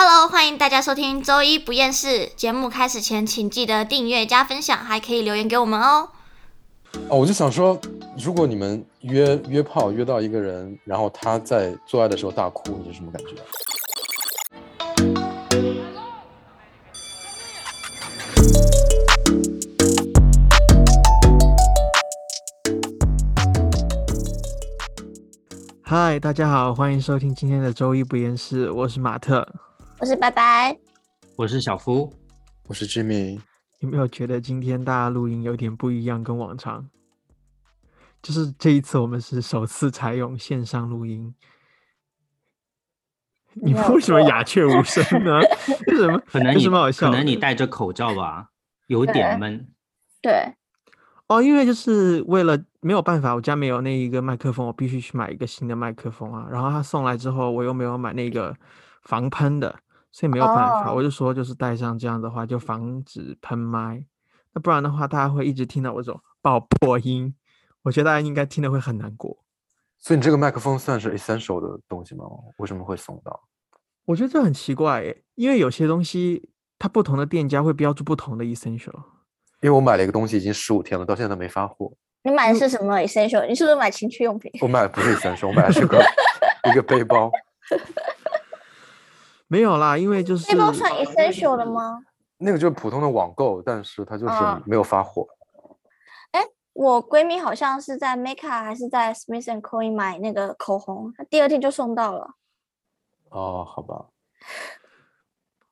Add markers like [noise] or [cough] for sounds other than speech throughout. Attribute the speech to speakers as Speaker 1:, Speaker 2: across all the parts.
Speaker 1: Hello，欢迎大家收听周一不厌世。节目开始前，请记得订阅加分享，还可以留言给我们哦。
Speaker 2: 哦，我就想说，如果你们约约炮约到一个人，然后他在做爱的时候大哭，你是什么感觉？
Speaker 3: 嗨，大家好，欢迎收听今天的周一不厌事，我是马特。
Speaker 1: 我是白白，
Speaker 4: 我是小夫，
Speaker 2: 我是 Jimmy。
Speaker 3: 有没有觉得今天大家录音有点不一样，跟往常？就是这一次我们是首次采用线上录音。你们为什么鸦雀无声呢？为什么？
Speaker 4: 可能
Speaker 3: 你什么好笑？
Speaker 4: 可能你戴着口罩吧，有点闷。
Speaker 1: 对。
Speaker 3: 哦，因为就是为了没有办法，我家没有那一个麦克风，我必须去买一个新的麦克风啊。然后他送来之后，我又没有买那个防喷的，所以没有办法。我就说，就是戴上这样的话，就防止喷麦。那不然的话，大家会一直听到我这种爆破音。我觉得大家应该听的会很难过。
Speaker 2: 所以你这个麦克风算是 essential 的东西吗？为什么会送到？
Speaker 3: 我觉得这很奇怪诶，因为有些东西它不同的店家会标注不同的 essential。
Speaker 2: 因为我买了一个东西已经十五天了，到现在都没发货。
Speaker 1: 你买的是什么 essential？你是不是买情趣用品？
Speaker 2: 我买的不是 essential，我买的是个 [laughs] 一个背包。
Speaker 3: 没有啦，因为就是
Speaker 1: 那包算 essential 的吗？
Speaker 2: 那个就是普通的网购，但是它就是没有发货。
Speaker 1: 哎，我闺蜜好像是在 Mecca 还是在 Smith and Co 买那个口红，她第二天就送到了。
Speaker 2: 哦，好吧。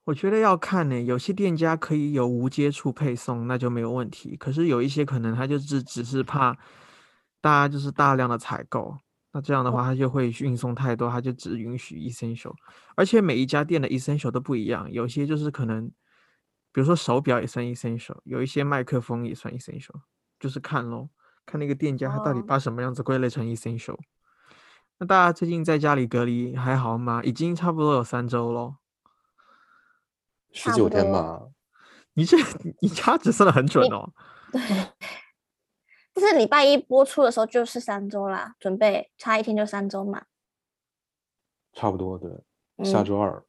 Speaker 3: 我觉得要看呢，有些店家可以有无接触配送，那就没有问题。可是有一些可能他就是只是怕大家就是大量的采购，那这样的话它就会运送太多，它就只允许 essential。而且每一家店的 essential 都不一样，有些就是可能，比如说手表也算 essential，有一些麦克风也算 essential，就是看咯，看那个店家他到底把什么样子归类成 essential。那大家最近在家里隔离还好吗？已经差不多有三周咯。
Speaker 2: 十九天吧，
Speaker 3: 你这你掐指算的很准
Speaker 1: 哦。对，就是礼拜一播出的时候就是三周啦，准备差一天就三周嘛。
Speaker 2: 差不多对，下周二。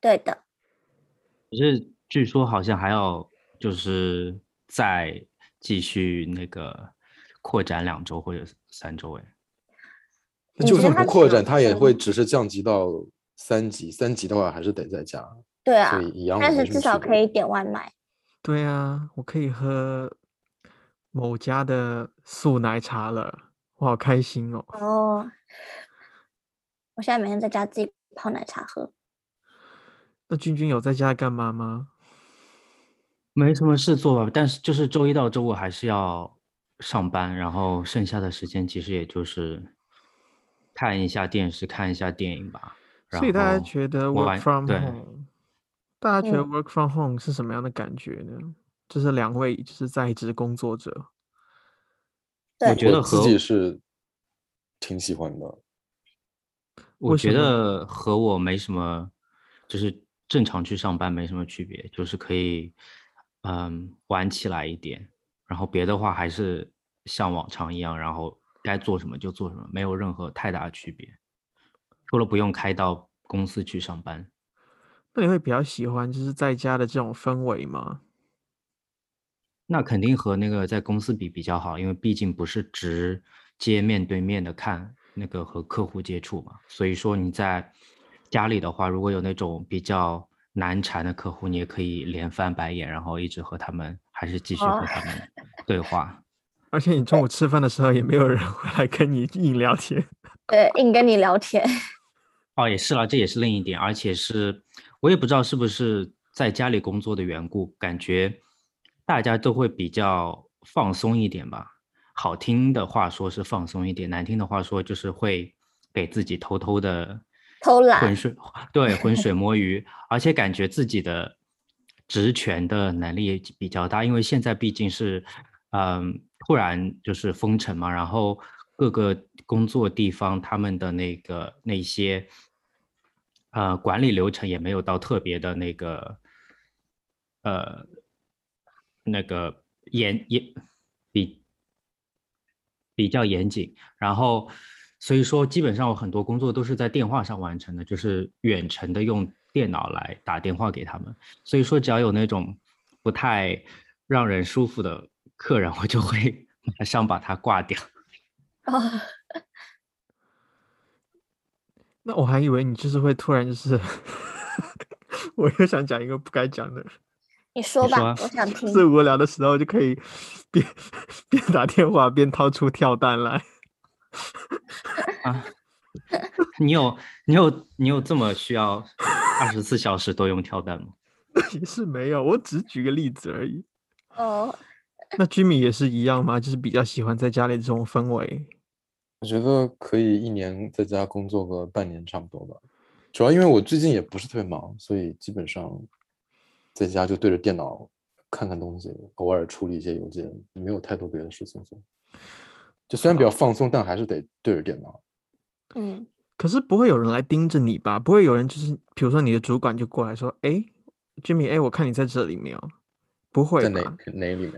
Speaker 1: 对的。
Speaker 4: 可是据说好像还要就是再继续那个扩展两周或者三周哎。
Speaker 2: 那就算不扩展，它也会只是降级到三级，三级的话还是得在家。
Speaker 1: 对啊，但是至少可以点外卖。
Speaker 3: 对啊，我可以喝某家的素奶茶了，我好开心哦。
Speaker 1: 哦，我现在每天在家自己泡奶茶喝。
Speaker 3: 那君君有在家干嘛吗？
Speaker 4: 没什么事做吧，但是就是周一到周五还是要上班，然后剩下的时间其实也就是看一下电视、看一下电影吧。
Speaker 3: 所以大家觉得 work from home。大家觉得 work from home 是什么样的感觉呢？就是两位就是在职工作者，
Speaker 4: 我觉得
Speaker 2: 自己是挺喜欢的。
Speaker 4: 我觉得和我没什么，就是正常去上班没什么区别，就是可以嗯玩起来一点，然后别的话还是像往常一样，然后该做什么就做什么，没有任何太大的区别，除了不用开到公司去上班。
Speaker 3: 那你会比较喜欢就是在家的这种氛围吗？
Speaker 4: 那肯定和那个在公司比比较好，因为毕竟不是直接面对面的看那个和客户接触嘛。所以说你在家里的话，如果有那种比较难缠的客户，你也可以连翻白眼，然后一直和他们还是继续和他们对话。[laughs]
Speaker 3: 而且你中午吃饭的时候也没有人会来跟你硬聊天，[laughs]
Speaker 1: 对，硬跟你聊天。
Speaker 4: 哦，也是了，这也是另一点，而且是。我也不知道是不是在家里工作的缘故，感觉大家都会比较放松一点吧。好听的话说是放松一点，难听的话说就是会给自己偷偷的
Speaker 1: 偷懒、
Speaker 4: 浑水 [laughs] 对浑水摸鱼，而且感觉自己的职权的能力也比较大。因为现在毕竟是嗯突然就是封城嘛，然后各个工作地方他们的那个那些。呃，管理流程也没有到特别的那个，呃，那个严严比比较严谨，然后所以说基本上我很多工作都是在电话上完成的，就是远程的用电脑来打电话给他们。所以说，只要有那种不太让人舒服的客人，我就会 [laughs] 马上把他挂掉。
Speaker 1: 哦，[laughs]
Speaker 3: 那我还以为你就是会突然就是，[laughs] 我又想讲一个不该讲的，
Speaker 1: 你说吧，
Speaker 4: 你说啊
Speaker 1: 我想听
Speaker 3: 最。无聊的时候就可以边 [laughs] 边打电话边掏出跳蛋来。[laughs]
Speaker 4: 啊，[laughs] 你有你有你有这么需要二十四小时都用跳蛋吗？
Speaker 3: 也是没有，我只举个例子而已。
Speaker 1: 哦，
Speaker 3: 那 Jimmy 也是一样吗？就是比较喜欢在家里这种氛围。
Speaker 2: 我觉得可以一年在家工作个半年差不多吧。主要因为我最近也不是特别忙，所以基本上在家就对着电脑看看东西，偶尔处理一些邮件，没有太多别的事情做。就虽然比较放松，但还是得对着电脑。
Speaker 1: 嗯，
Speaker 3: 可是不会有人来盯着你吧？不会有人就是，比如说你的主管就过来说：“哎，Jimmy，哎，我看你在这里没有？”不会
Speaker 2: 在哪？哪里面？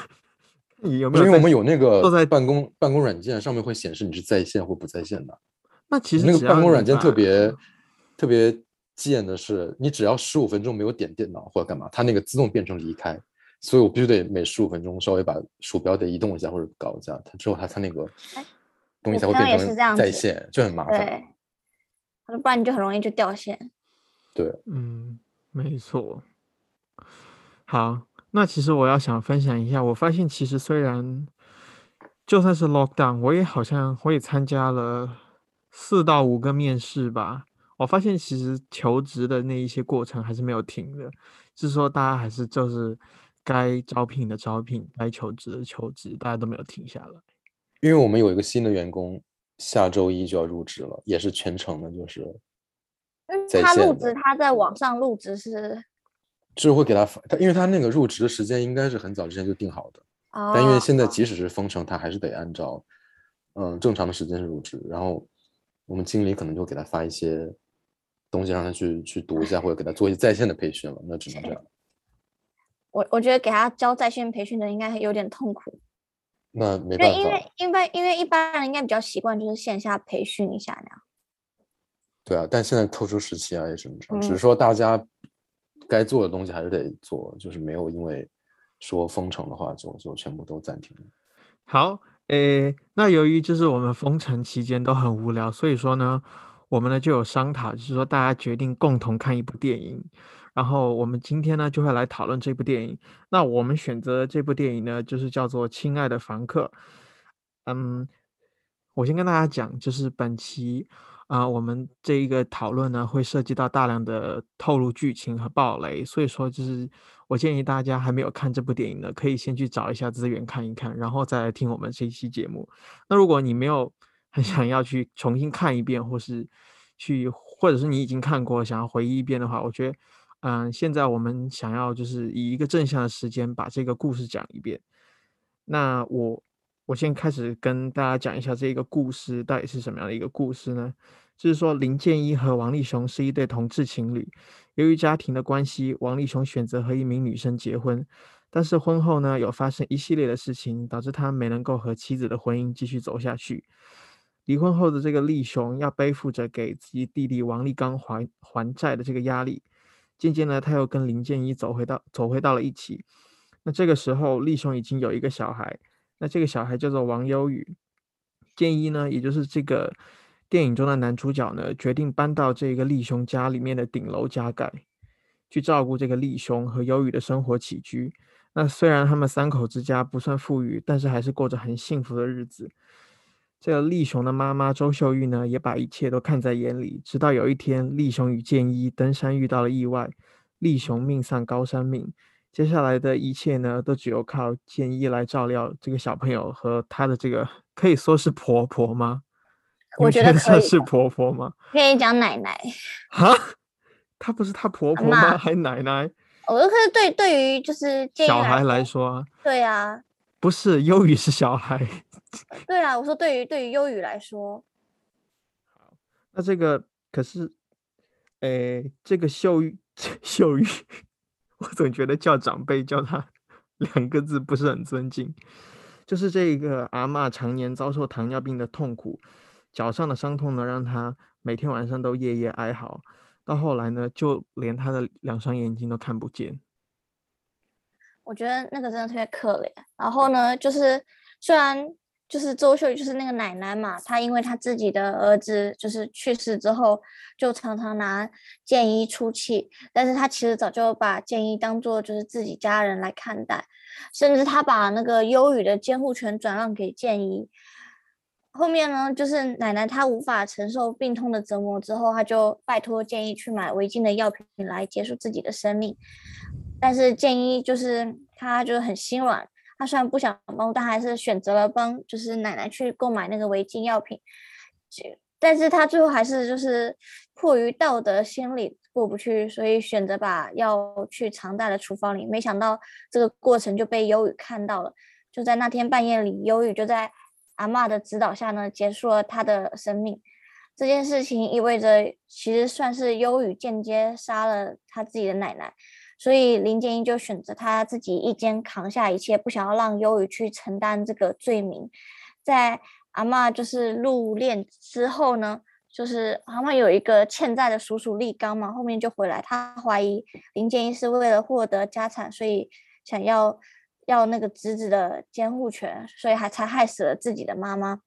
Speaker 2: [laughs]
Speaker 3: 你有没有
Speaker 2: 因为我们有那个
Speaker 3: 坐在
Speaker 2: 办公办公软件，上面会显示你是在线或不在线的。
Speaker 3: 那其实
Speaker 2: 那个办公软件特别特别贱的是，你只要十五分钟没有点电脑或者干嘛，它那个自动变成离开，所以我必须得每十五分钟稍微把鼠标得移动一下或者搞一下，它之后它才那个
Speaker 1: 哎
Speaker 2: 东西才会变成在线，就很麻烦。
Speaker 1: 对，不然你就很容易就掉线。
Speaker 2: 对，
Speaker 3: 嗯，没错。好，那其实我要想分享一下，我发现其实虽然就算是 lockdown，我也好像我也参加了四到五个面试吧。我发现其实求职的那一些过程还是没有停的，就是说大家还是就是该招聘的招聘，该求职的求职，大家都没有停下来。
Speaker 2: 因为我们有一个新的员工，下周一就要入职了，也是全程的，就是
Speaker 1: 他入职，他在网上入职是
Speaker 2: 就是会给他发他，因为他那个入职的时间应该是很早之前就定好的，
Speaker 1: 哦，
Speaker 2: 但因为现在即使是封城，他还是得按照嗯正常的时间入职，然后我们经理可能就给他发一些东西让他去去读一下，或者给他做一些在线的培训了，那只能这样。
Speaker 1: 我我觉得给他教在线培训的应该有点痛苦，
Speaker 2: 那没办法，
Speaker 1: 因为因为因为一般人应该比较习惯就是线下培训一下那样。
Speaker 2: 对啊，但现在特殊时期啊，也只能这样，只是
Speaker 1: 嗯
Speaker 2: 说大家该做的东西还是得做，就是没有因为说封城的话就就全部都暂停。
Speaker 3: 好，诶，那由于就是我们封城期间都很无聊，所以说呢，我们呢就有商讨，就是说大家决定共同看一部电影，然后我们今天呢就会来讨论这部电影。那我们选择这部电影呢，就是叫做《亲爱的房客》。嗯，我先跟大家讲，就是本期啊、我们这一个讨论呢，会涉及到大量的透露剧情和暴雷，所以说就是我建议大家还没有看这部电影的，可以先去找一下资源看一看，然后再来听我们这一期节目。那如果你没有很想要去重新看一遍，或是去，或者是你已经看过，想要回忆一遍的话，我觉得，嗯、现在我们想要就是以一个正向的时间把这个故事讲一遍。那我我先开始跟大家讲一下这个故事到底是什么样的一个故事呢？就是说林建一和王立雄是一对同志情侣，由于家庭的关系，王立雄选择和一名女生结婚，但是婚后呢有发生一系列的事情，导致他没能够和妻子的婚姻继续走下去。离婚后的这个力雄要背负着给自己弟弟王立刚还还债的这个压力，渐渐的他又跟林建一走回到走回到了一起。那这个时候，力雄已经有一个小孩，那这个小孩叫做王优宇。建一呢，也就是这个电影中的男主角呢，决定搬到这个力雄家里面的顶楼加盖，去照顾这个力雄和优宇的生活起居。那虽然他们三口之家不算富裕，但是还是过着很幸福的日子。这个力雄的妈妈周秀玉呢，也把一切都看在眼里。直到有一天，力雄与建一登山遇到了意外，力雄命丧高山命。接下来的一切呢，都只有靠建一来照料这个小朋友和他的这个可以说是婆婆吗？
Speaker 1: 我
Speaker 3: 们
Speaker 1: 觉得
Speaker 3: 算是婆婆吗？
Speaker 1: 可以讲奶奶，[laughs]
Speaker 3: 哈，她不是她婆婆吗？
Speaker 1: 妈
Speaker 3: 还奶奶？
Speaker 1: 我可是对对于就是
Speaker 3: 小孩来
Speaker 1: 说，
Speaker 3: 说啊，
Speaker 1: 对啊，
Speaker 3: 不是忧郁是小孩。
Speaker 1: 对啊，我说对于对于忧郁来说，
Speaker 3: 那这个可是，诶，这个秀玉 [laughs] 秀玉，我总觉得叫长辈叫他两个字不是很尊敬。就是这个阿嬷常年遭受糖尿病的痛苦，脚上的伤痛呢，让她每天晚上都夜夜哀嚎。到后来呢，就连她的两双眼睛都看不见。
Speaker 1: 我觉得那个真的特别可怜。然后呢，就是虽然就是周秀就是那个奶奶嘛，她因为她自己的儿子就是去世之后，就常常拿建一出气，但是她其实早就把建一当做就是自己家人来看待，甚至她把那个忧郁的监护权转让给建一。后面呢，就是奶奶她无法承受病痛的折磨之后，她就拜托建议去买违禁的药品来结束自己的生命。但是建议就是他就是很心软，他虽然不想帮，但还是选择了帮，就是奶奶去购买那个违禁药品。但是他最后还是就是迫于道德心理过不去，所以选择把药去藏在了厨房里。没想到这个过程就被忧雨看到了。就在那天半夜里，忧雨就在阿妈的指导下呢，结束了他的生命。这件事情意味着，其实算是忧雨间接杀了他自己的奶奶。所以林建英就选择他自己一肩扛下一切，不想要让忧郁去承担这个罪名。在阿妈就是入殓之后呢，就是阿妈有一个欠债的叔叔立刚嘛，后面就回来，他怀疑林建英是为了获得家产，所以想要要那个侄子的监护权，所以还才害死了自己的妈妈。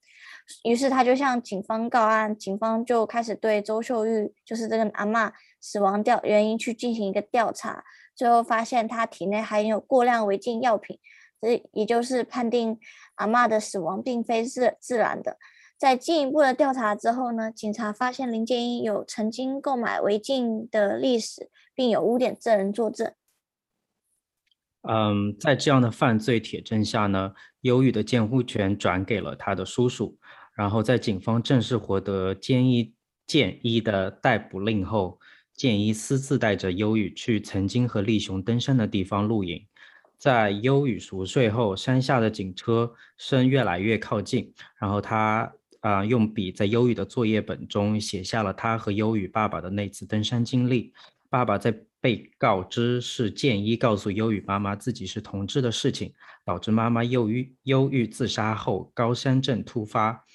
Speaker 1: 于是他就向警方告案，警方就开始对周秀玉就是这个阿妈死亡调原因去进行一个调查。最后发现他体内含有过量违禁药品，这也就是判定阿妈的死亡并非是自然的。在进一步的调查之后呢，警察发现林建英有曾经购买违禁的历史，并有污点证人作证。
Speaker 4: 嗯，在这样的犯罪铁证下呢，忧郁的监护权转给了他的叔叔。然后在警方正式获得监一建一的逮捕令后。建一私自带着优雨去曾经和立雄登山的地方露营，在优雨熟睡后，山下的警车声越来越靠近，然后他啊用笔在忧郁的作业本中写下了他和忧郁爸爸的那次登山经历。爸爸在被告知是建一告诉忧郁妈妈自己是同志的事情，导致妈妈忧郁忧郁自杀后高山症突发。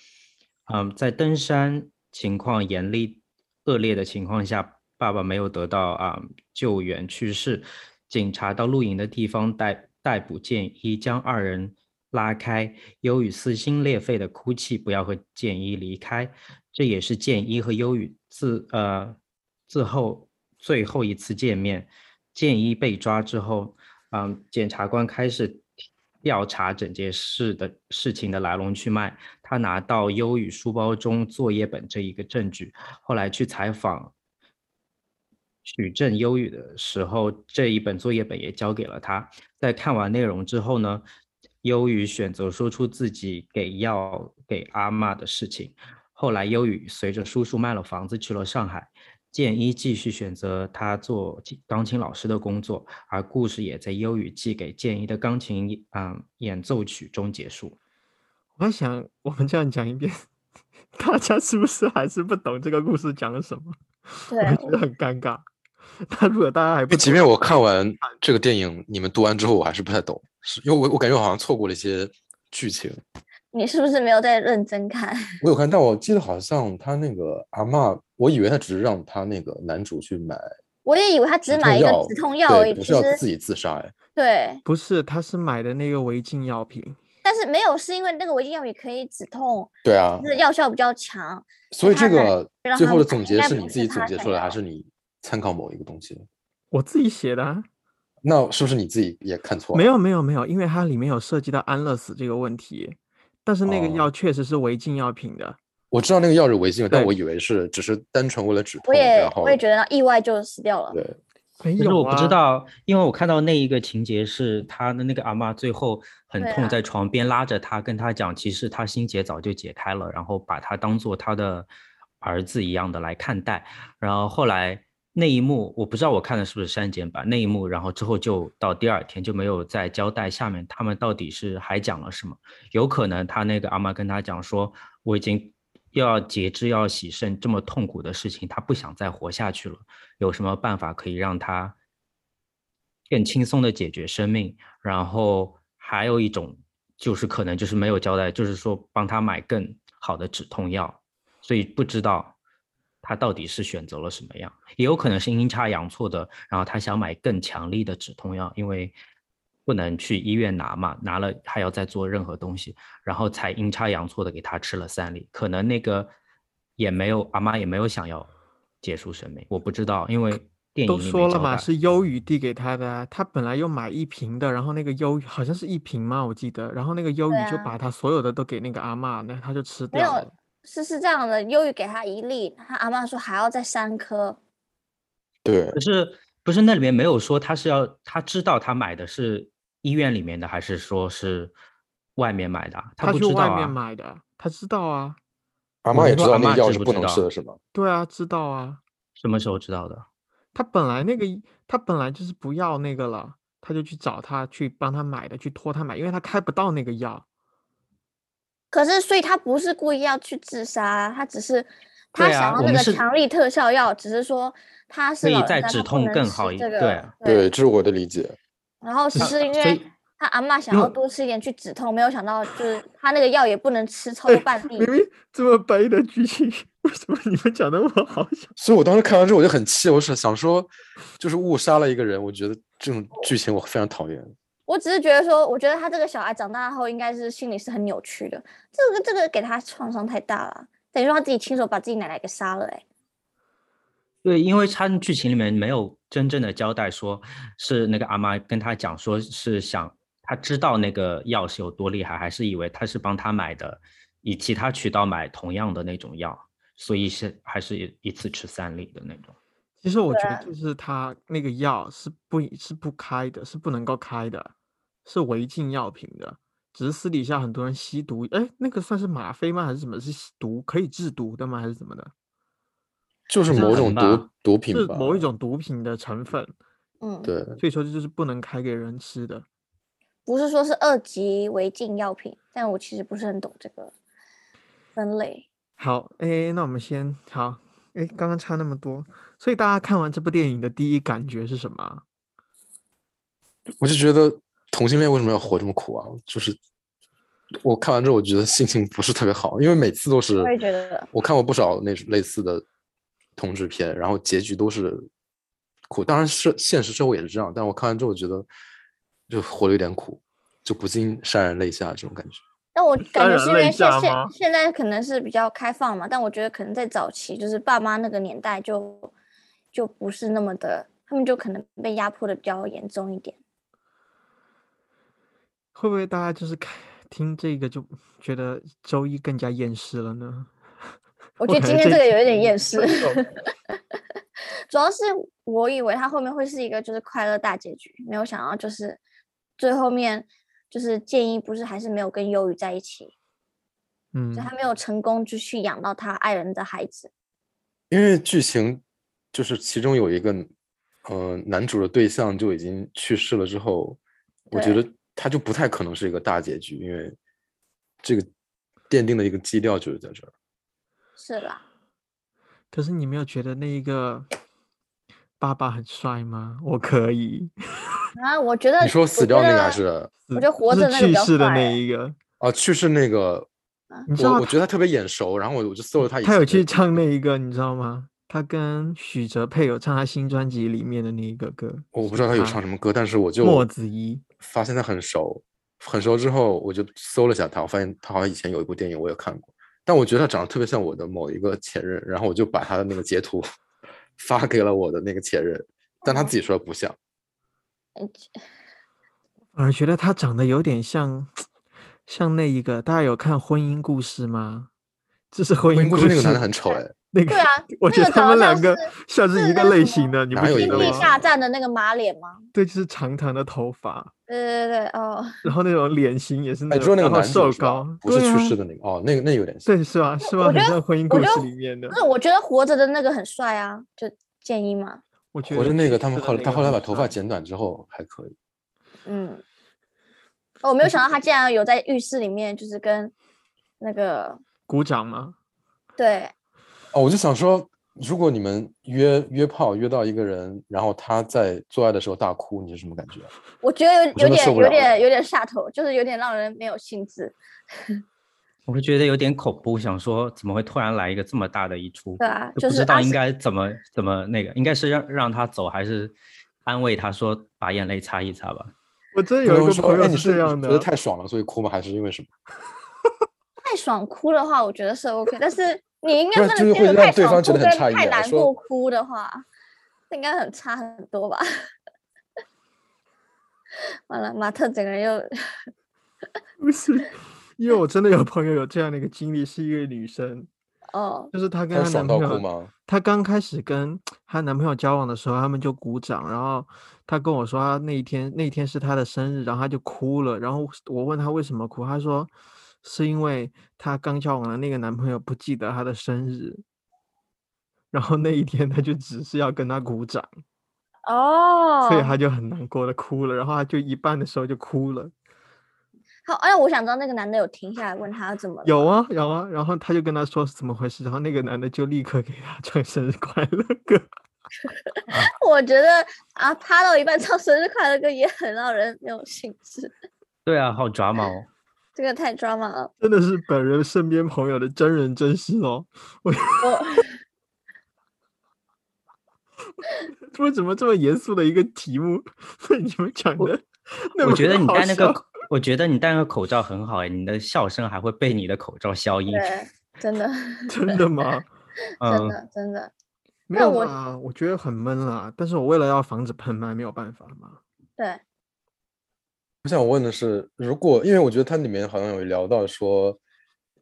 Speaker 4: 嗯，在登山情况严厉恶劣的情况下。爸爸没有得到啊救援去世，警察到露营的地方逮逮捕建一，将二人拉开。忧雨撕心裂肺的哭泣，不要和建一离开。这也是建一和忧雨自呃自后最后一次见面。建一被抓之后，嗯，检察官开始调查整件事的事情的来龙去脉。他拿到忧雨书包中作业本这一个证据，后来去采访。取证忧郁的时候，这一本作业本也交给了他。在看完内容之后呢，忧郁选择说出自己给药给阿妈的事情。后来，忧郁随着叔叔卖了房子去了上海，建一继续选择他做钢琴老师的工作，而故事也在忧郁寄给建一的钢琴嗯演奏曲中结束。
Speaker 3: 我在想，我们这样讲一遍，[laughs] 大家是不是还是不懂这个故事讲了什么？[laughs]
Speaker 1: 对，
Speaker 3: 我觉得很尴尬。[laughs] 那如果大家还不，
Speaker 2: 即便我看完这个电影，你们读完之后，我还是不太懂，是因为我我感觉我好像错过了一些剧情。
Speaker 1: 你是不是没有在认真看？[laughs]
Speaker 2: 我有看，但我记得好像他那个阿妈，我以为他只是让他那个男主去买，
Speaker 1: 我也以为他只买一个止痛药而已，
Speaker 2: 不是要自己自杀哎。
Speaker 1: 对，
Speaker 3: 不是，他是买的那个违禁药品，
Speaker 1: 但是没有，是因为那个违禁药品可以止痛，
Speaker 2: 对啊，
Speaker 1: 是药效比较强。
Speaker 2: 所以这个最后的总结是你自己总结出来，还是你？参考某一个东西，
Speaker 3: 我自己写的，
Speaker 2: 那是不是你自己也看错了？
Speaker 3: 没有没有没有，因为它里面有涉及到安乐死这个问题，但是那个药确实是违禁药品的。
Speaker 2: 我知道那个药是违禁的，但我以为是只是单纯为了止痛。
Speaker 1: 我也我也觉得意外就死掉了。
Speaker 2: 对，
Speaker 3: 可
Speaker 4: 是我不知道，因为我看到那一个情节是他的那个阿妈最后很痛，在床边拉着他，跟他讲，其实他心结早就解开了，然后把他当做他的儿子一样的来看待，然后后来。那一幕我不知道我看的是不是删减版那一幕，然后之后就到第二天就没有再交代下面他们到底是还讲了什么。有可能他那个阿妈跟他讲说，我已经要截肢要洗肾这么痛苦的事情，他不想再活下去了。有什么办法可以让他更轻松的解决生命？然后还有一种就是可能就是没有交代，就是说帮他买更好的止痛药，所以不知道。他到底是选择了什么样，也有可能是阴差阳错的，然后他想买更强力的止痛药，因为不能去医院拿嘛，拿了还要再做任何东西，然后才阴差阳错的给他吃了三粒，可能那个也没有阿妈也没有想要结束生命，我不知道，因为电影
Speaker 3: 都说了嘛，是。优宇递给他的啊，他本来又买一瓶的，然后那个优好像是一瓶嘛，我记得，然后那个优宇
Speaker 1: 对啊
Speaker 3: 就把他所有的都给那个阿嬷，那他就吃
Speaker 1: 没有
Speaker 3: 掉了。
Speaker 1: 是是这样的，优宇给他一粒，他阿妈说还要再三颗，
Speaker 2: 对
Speaker 4: 可，是不是那里面没有说他是要他知道他买的是医院里面的，还是说是外面买的啊？
Speaker 3: 他去
Speaker 4: 不知道
Speaker 3: 外面
Speaker 4: 啊。
Speaker 3: 买的，他知道啊，
Speaker 2: 阿妈也知道那药是不能
Speaker 4: 知不知道
Speaker 2: 吃的是吗？
Speaker 3: 对啊，知道啊。
Speaker 4: 什么时候知道的？
Speaker 3: 他本来那个他本来就是不要那个了，他就去找他去帮他买的，去托他买，因为他开不到那个药。
Speaker 1: 可是所以他不是故意要去自杀啊，他只是他想要那个强力特效药，只是说他是
Speaker 4: 可以再止痛更好一
Speaker 1: 这个
Speaker 4: 对啊
Speaker 2: 对，这是我的理解。
Speaker 1: 然后只
Speaker 4: 那
Speaker 1: 是因为他阿嬷想要多吃一点去止痛，没有想到就是他那个药也不能吃超过半粒
Speaker 3: 明。明这么白的剧情，为什么你们讲的我好想？[laughs]
Speaker 2: 所以我当时看完之后我就很气，我是想说，就是误杀了一个人，我觉得这种剧情我非常讨厌。
Speaker 1: 我只是觉得说，我觉得他这个小孩长大后应该是心里是很扭曲的，这个这个给他创伤太大了，等于说他自己亲手把自己奶奶给杀了、欸，
Speaker 4: 对，因为他剧情里面没有真正的交代，说是那个阿妈跟他讲，说是想他知道那个药是有多厉害，还是以为他是帮他买的，以其他渠道买同样的那种药，所以是还是一一次吃三粒的那种。
Speaker 3: 其实我觉得就是他那个药是不是不开的，是不能够开的，是违禁药品的。只是私底下很多人吸毒，哎，那个算是吗啡吗？还是什么？是吸毒可以制毒的吗？还是怎么的？
Speaker 2: 就是
Speaker 4: 是
Speaker 2: 某种毒毒品吧，
Speaker 3: 是某一种毒品的成分，
Speaker 1: 嗯，
Speaker 2: 对，
Speaker 3: 所以说这就是不能开给人吃的。
Speaker 1: 不是说是二级违禁药品，但我其实不是很懂这个分类。
Speaker 3: 好，哎，那我们先好，哎，刚刚差那么多，所以大家看完这部电影的第一感觉是什么啊？
Speaker 2: 我就觉得同性恋为什么要活这么苦啊？就是我看完之后，我觉得心情不是特别好，因为每次都是
Speaker 1: 我也觉得
Speaker 2: 我看过不少那类似的同志片，然后结局都是苦。当然是现实社会也是这样，但我看完之后我觉得就活得有点苦，就不禁潸然泪下这种感觉。
Speaker 1: 但我感觉是因为现现现在可能是比较开放嘛，但我觉得可能在早期，就是爸妈那个年代就就不是那么的，他们就可能被压迫的比较严重一点。
Speaker 3: 会不会大家就是看听这个就觉得周一更加厌世了呢？[laughs]
Speaker 1: 我觉得今天这个有一点厌世 [laughs] 主要是我以为他后面会是一个就是快乐大结局，没有想到就是最后面就是建议不是还是没有跟忧郁在一起，
Speaker 3: 嗯
Speaker 1: 就，他没有成功就去养到他爱人的孩子。
Speaker 2: 因为剧情就是其中有一个，呃，男主的对象就已经去世了之后，我觉得他就不太可能是一个大结局，因为这个奠定的一个基调就是在这儿。
Speaker 1: 是啦，
Speaker 3: 可是你没有觉得那一个爸爸很帅吗？我可以。[laughs]
Speaker 1: 啊，我觉得
Speaker 2: 你说死掉那个还是
Speaker 1: 我觉得活着那个比较
Speaker 3: 去世的那一个，
Speaker 2: 啊去世那个？
Speaker 3: 你知道
Speaker 2: 我我觉得他特别眼熟，然后我我就搜了他以
Speaker 3: 他有去唱那一个，你知道吗？他跟许哲佩有唱他新专辑里面的那一个歌，
Speaker 2: 我不知道他有唱什么歌，但是我就
Speaker 3: 莫子仪。
Speaker 2: 发现他很熟，很熟之后我就搜了一下他，我发现他好像以前有一部电影我也看过，但我觉得他长得特别像我的某一个前任，然后我就把他的那个截图 [laughs] 发给了我的那个前任，但他自己说不像。
Speaker 1: 嗯
Speaker 3: 反而觉得他长得有点像，像那一个，大家有看《婚姻故事》吗？这是婚
Speaker 2: 婚姻故事那个男的很丑哎，[laughs]
Speaker 3: 那个
Speaker 1: 对啊 [laughs]
Speaker 3: 我觉得他们两个像是一个类型的，你不
Speaker 2: 哪有一？个类型
Speaker 1: 地下站的那个马脸吗？
Speaker 3: 对，就是长长的头发，
Speaker 1: 对对对，哦，
Speaker 3: 然后那种脸型也是那种，瘦高，
Speaker 2: 不是去世的那个哦，那个那有点像。
Speaker 3: 对，是吧？是吧？很
Speaker 1: 我觉得
Speaker 3: 像婚姻故事里面的
Speaker 1: 不。是，我觉得活着的那个很帅啊，就建议嘛，
Speaker 3: 我觉得
Speaker 2: 活着那个，他们后来他后来把头发剪短之后还可以。
Speaker 1: 嗯，我没有想到他竟然有在浴室里面，就是跟那个
Speaker 3: 鼓掌吗？
Speaker 1: 对，
Speaker 2: 哦，我就想说，如果你们约约炮约到一个人，然后他在做爱的时候大哭，你是什么感觉？[laughs]
Speaker 1: 我觉得有有点有点有点下头，就是有点让人没有兴致。[laughs]
Speaker 4: 我会觉得有点恐怖，想说怎么会突然来一个这么大的一出？
Speaker 1: 对啊，
Speaker 4: 就不知道应该怎么怎么那个，应该是让让他走，还是安慰他说把眼泪擦一擦吧？[laughs]
Speaker 3: 我真有一个朋友
Speaker 2: 你是
Speaker 3: 这样的
Speaker 2: 觉得，太爽了，所以哭吗？还是因为什么？
Speaker 1: 太爽哭的话，我觉得是 OK，但是你应该不能
Speaker 2: 就是会让
Speaker 1: 接受太爽
Speaker 2: 对方觉得很
Speaker 1: 哭跟太
Speaker 2: 诧异啊说
Speaker 1: 难过哭的话，这应该很差很多吧？[laughs] 完了，马特整个人又 [laughs]
Speaker 3: 不是，因为我真的有朋友有这样的一个经历，是一个女生，[laughs]
Speaker 1: 哦，
Speaker 3: 就是她跟她男朋友，
Speaker 2: 到哭吗？
Speaker 3: 她刚开始跟她男朋友交往的时候，他们就鼓掌，然后她跟我说，她那一天那一天是她的生日，然后她就哭了，然后我问她为什么哭，她说是因为她刚交往的那个男朋友不记得她的生日，然后那一天她就只是要跟他鼓掌，
Speaker 1: 哦，
Speaker 3: 所以她就很难过的哭了，然后她就一半的时候就哭了。
Speaker 1: 好，哎，我想知道那个男的有停下来问他怎么
Speaker 3: 有，啊有啊，然后他就跟他说是怎么回事，然后那个男的就立刻给他唱生日快乐歌。[laughs]
Speaker 1: 我觉得啊，趴到一半唱生日快乐歌也很让人没有兴致，[laughs]
Speaker 4: 对啊，好抓马哦。
Speaker 1: 这个太 drama 了。
Speaker 3: 真的是本人身边朋友的真人真事哦。我
Speaker 1: 我 [laughs]
Speaker 3: 为什么这么严肃的一个题目被你们讲的
Speaker 4: 我觉得你戴那个，我觉得你戴那个口罩很好哎，你的笑声还会被你的口罩消音。
Speaker 1: 对，真的，[laughs]
Speaker 3: 真的吗？[laughs]
Speaker 1: 真
Speaker 4: 嗯，
Speaker 1: 的，真的，
Speaker 3: 没有啊，我觉得很闷啊，但是我为了要防止喷麦，没有办法嘛。
Speaker 1: 对，
Speaker 2: 我想问的是，如果因为我觉得它里面好像有聊到说，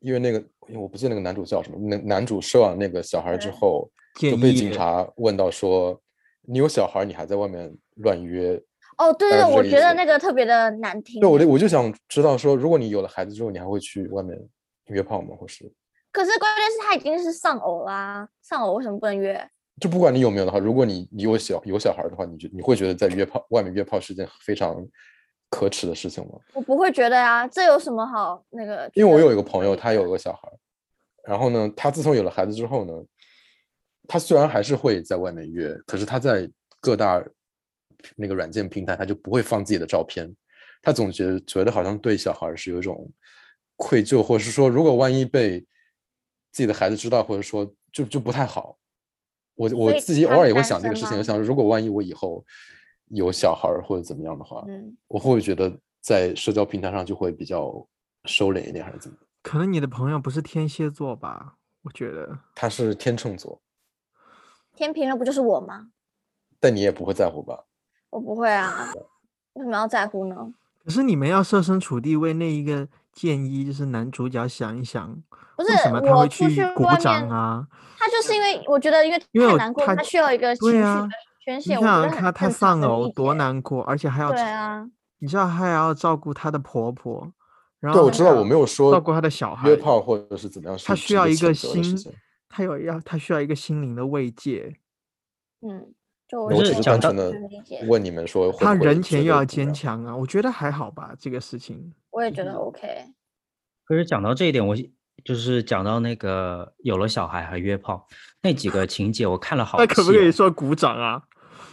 Speaker 2: 因为那个，因为我不记得那个男主叫什么，男男主收养那个小孩之后，就被警察问到说，你有小孩，你还在外面乱约？
Speaker 1: 哦，对对我觉得那个特别的难听
Speaker 2: 对，我
Speaker 1: 欸。
Speaker 2: 就我就想知道说，如果你有了孩子之后，你还会去外面约炮吗？或是
Speaker 1: 可是关键是他已经是丧偶啦，丧偶为什么不能约？
Speaker 2: 就不管你有没有的话，如果你你有小有小孩的话，你觉你会觉得在约炮外面约炮是件非常可耻的事情吗？
Speaker 1: 我不会觉得呀，这有什么好那个？
Speaker 2: 因为我有一
Speaker 1: 个
Speaker 2: 个朋友，他有个小孩，然后呢，他自从有了孩子之后呢，他虽然还是会在外面约，可是他在各大那个软件平台，他就不会放自己的照片，他总觉得觉得好像对小孩是有一种愧疚，或者是说，如果万一被自己的孩子知道，或者说就就不太好。我我自己偶尔也会想这个事情，我想如果万一我以后有小孩儿或者怎么样的话，
Speaker 1: 嗯，
Speaker 2: 我会不会觉得在社交平台上就会比较收敛一点，还是怎么？
Speaker 3: 可能你的朋友不是天蝎座吧？我觉得
Speaker 2: 他是天秤座，
Speaker 1: 天平了不就是我吗？
Speaker 2: 但你也不会在乎吧？
Speaker 1: 我不会啊，[laughs] 为什么要在乎呢？
Speaker 3: 可是你们要设身处地为那一个建议，就是男主角想一想，
Speaker 1: 不
Speaker 3: 为什么他会
Speaker 1: 我出去
Speaker 3: 鼓掌啊？
Speaker 1: 他就是因为我觉得，因为太难过，
Speaker 3: 他
Speaker 1: 他需要一个情绪
Speaker 3: 对你看，他
Speaker 1: 正常
Speaker 3: 丧偶多。难过，而且还要
Speaker 1: 对啊，
Speaker 3: 你知道他还要照顾他的婆婆，然
Speaker 2: 对，
Speaker 3: 后
Speaker 2: 我知道，我没有说
Speaker 3: 照顾他的小孩，
Speaker 2: 约炮或者是怎么样，
Speaker 3: 他
Speaker 2: 是值得
Speaker 3: 需要一个心
Speaker 2: 情，
Speaker 3: 他有要他需要一个心灵的慰藉，
Speaker 1: 嗯，就我
Speaker 2: 我只是单纯的问你们说
Speaker 3: 他人前又要坚强啊，我觉得还好吧，这个事情。
Speaker 1: 我也觉得 OK。
Speaker 4: 可是讲到这一点，我就是讲到那个有了小孩还约炮那几个情节，我看了好
Speaker 3: 那可不可以说鼓掌啊？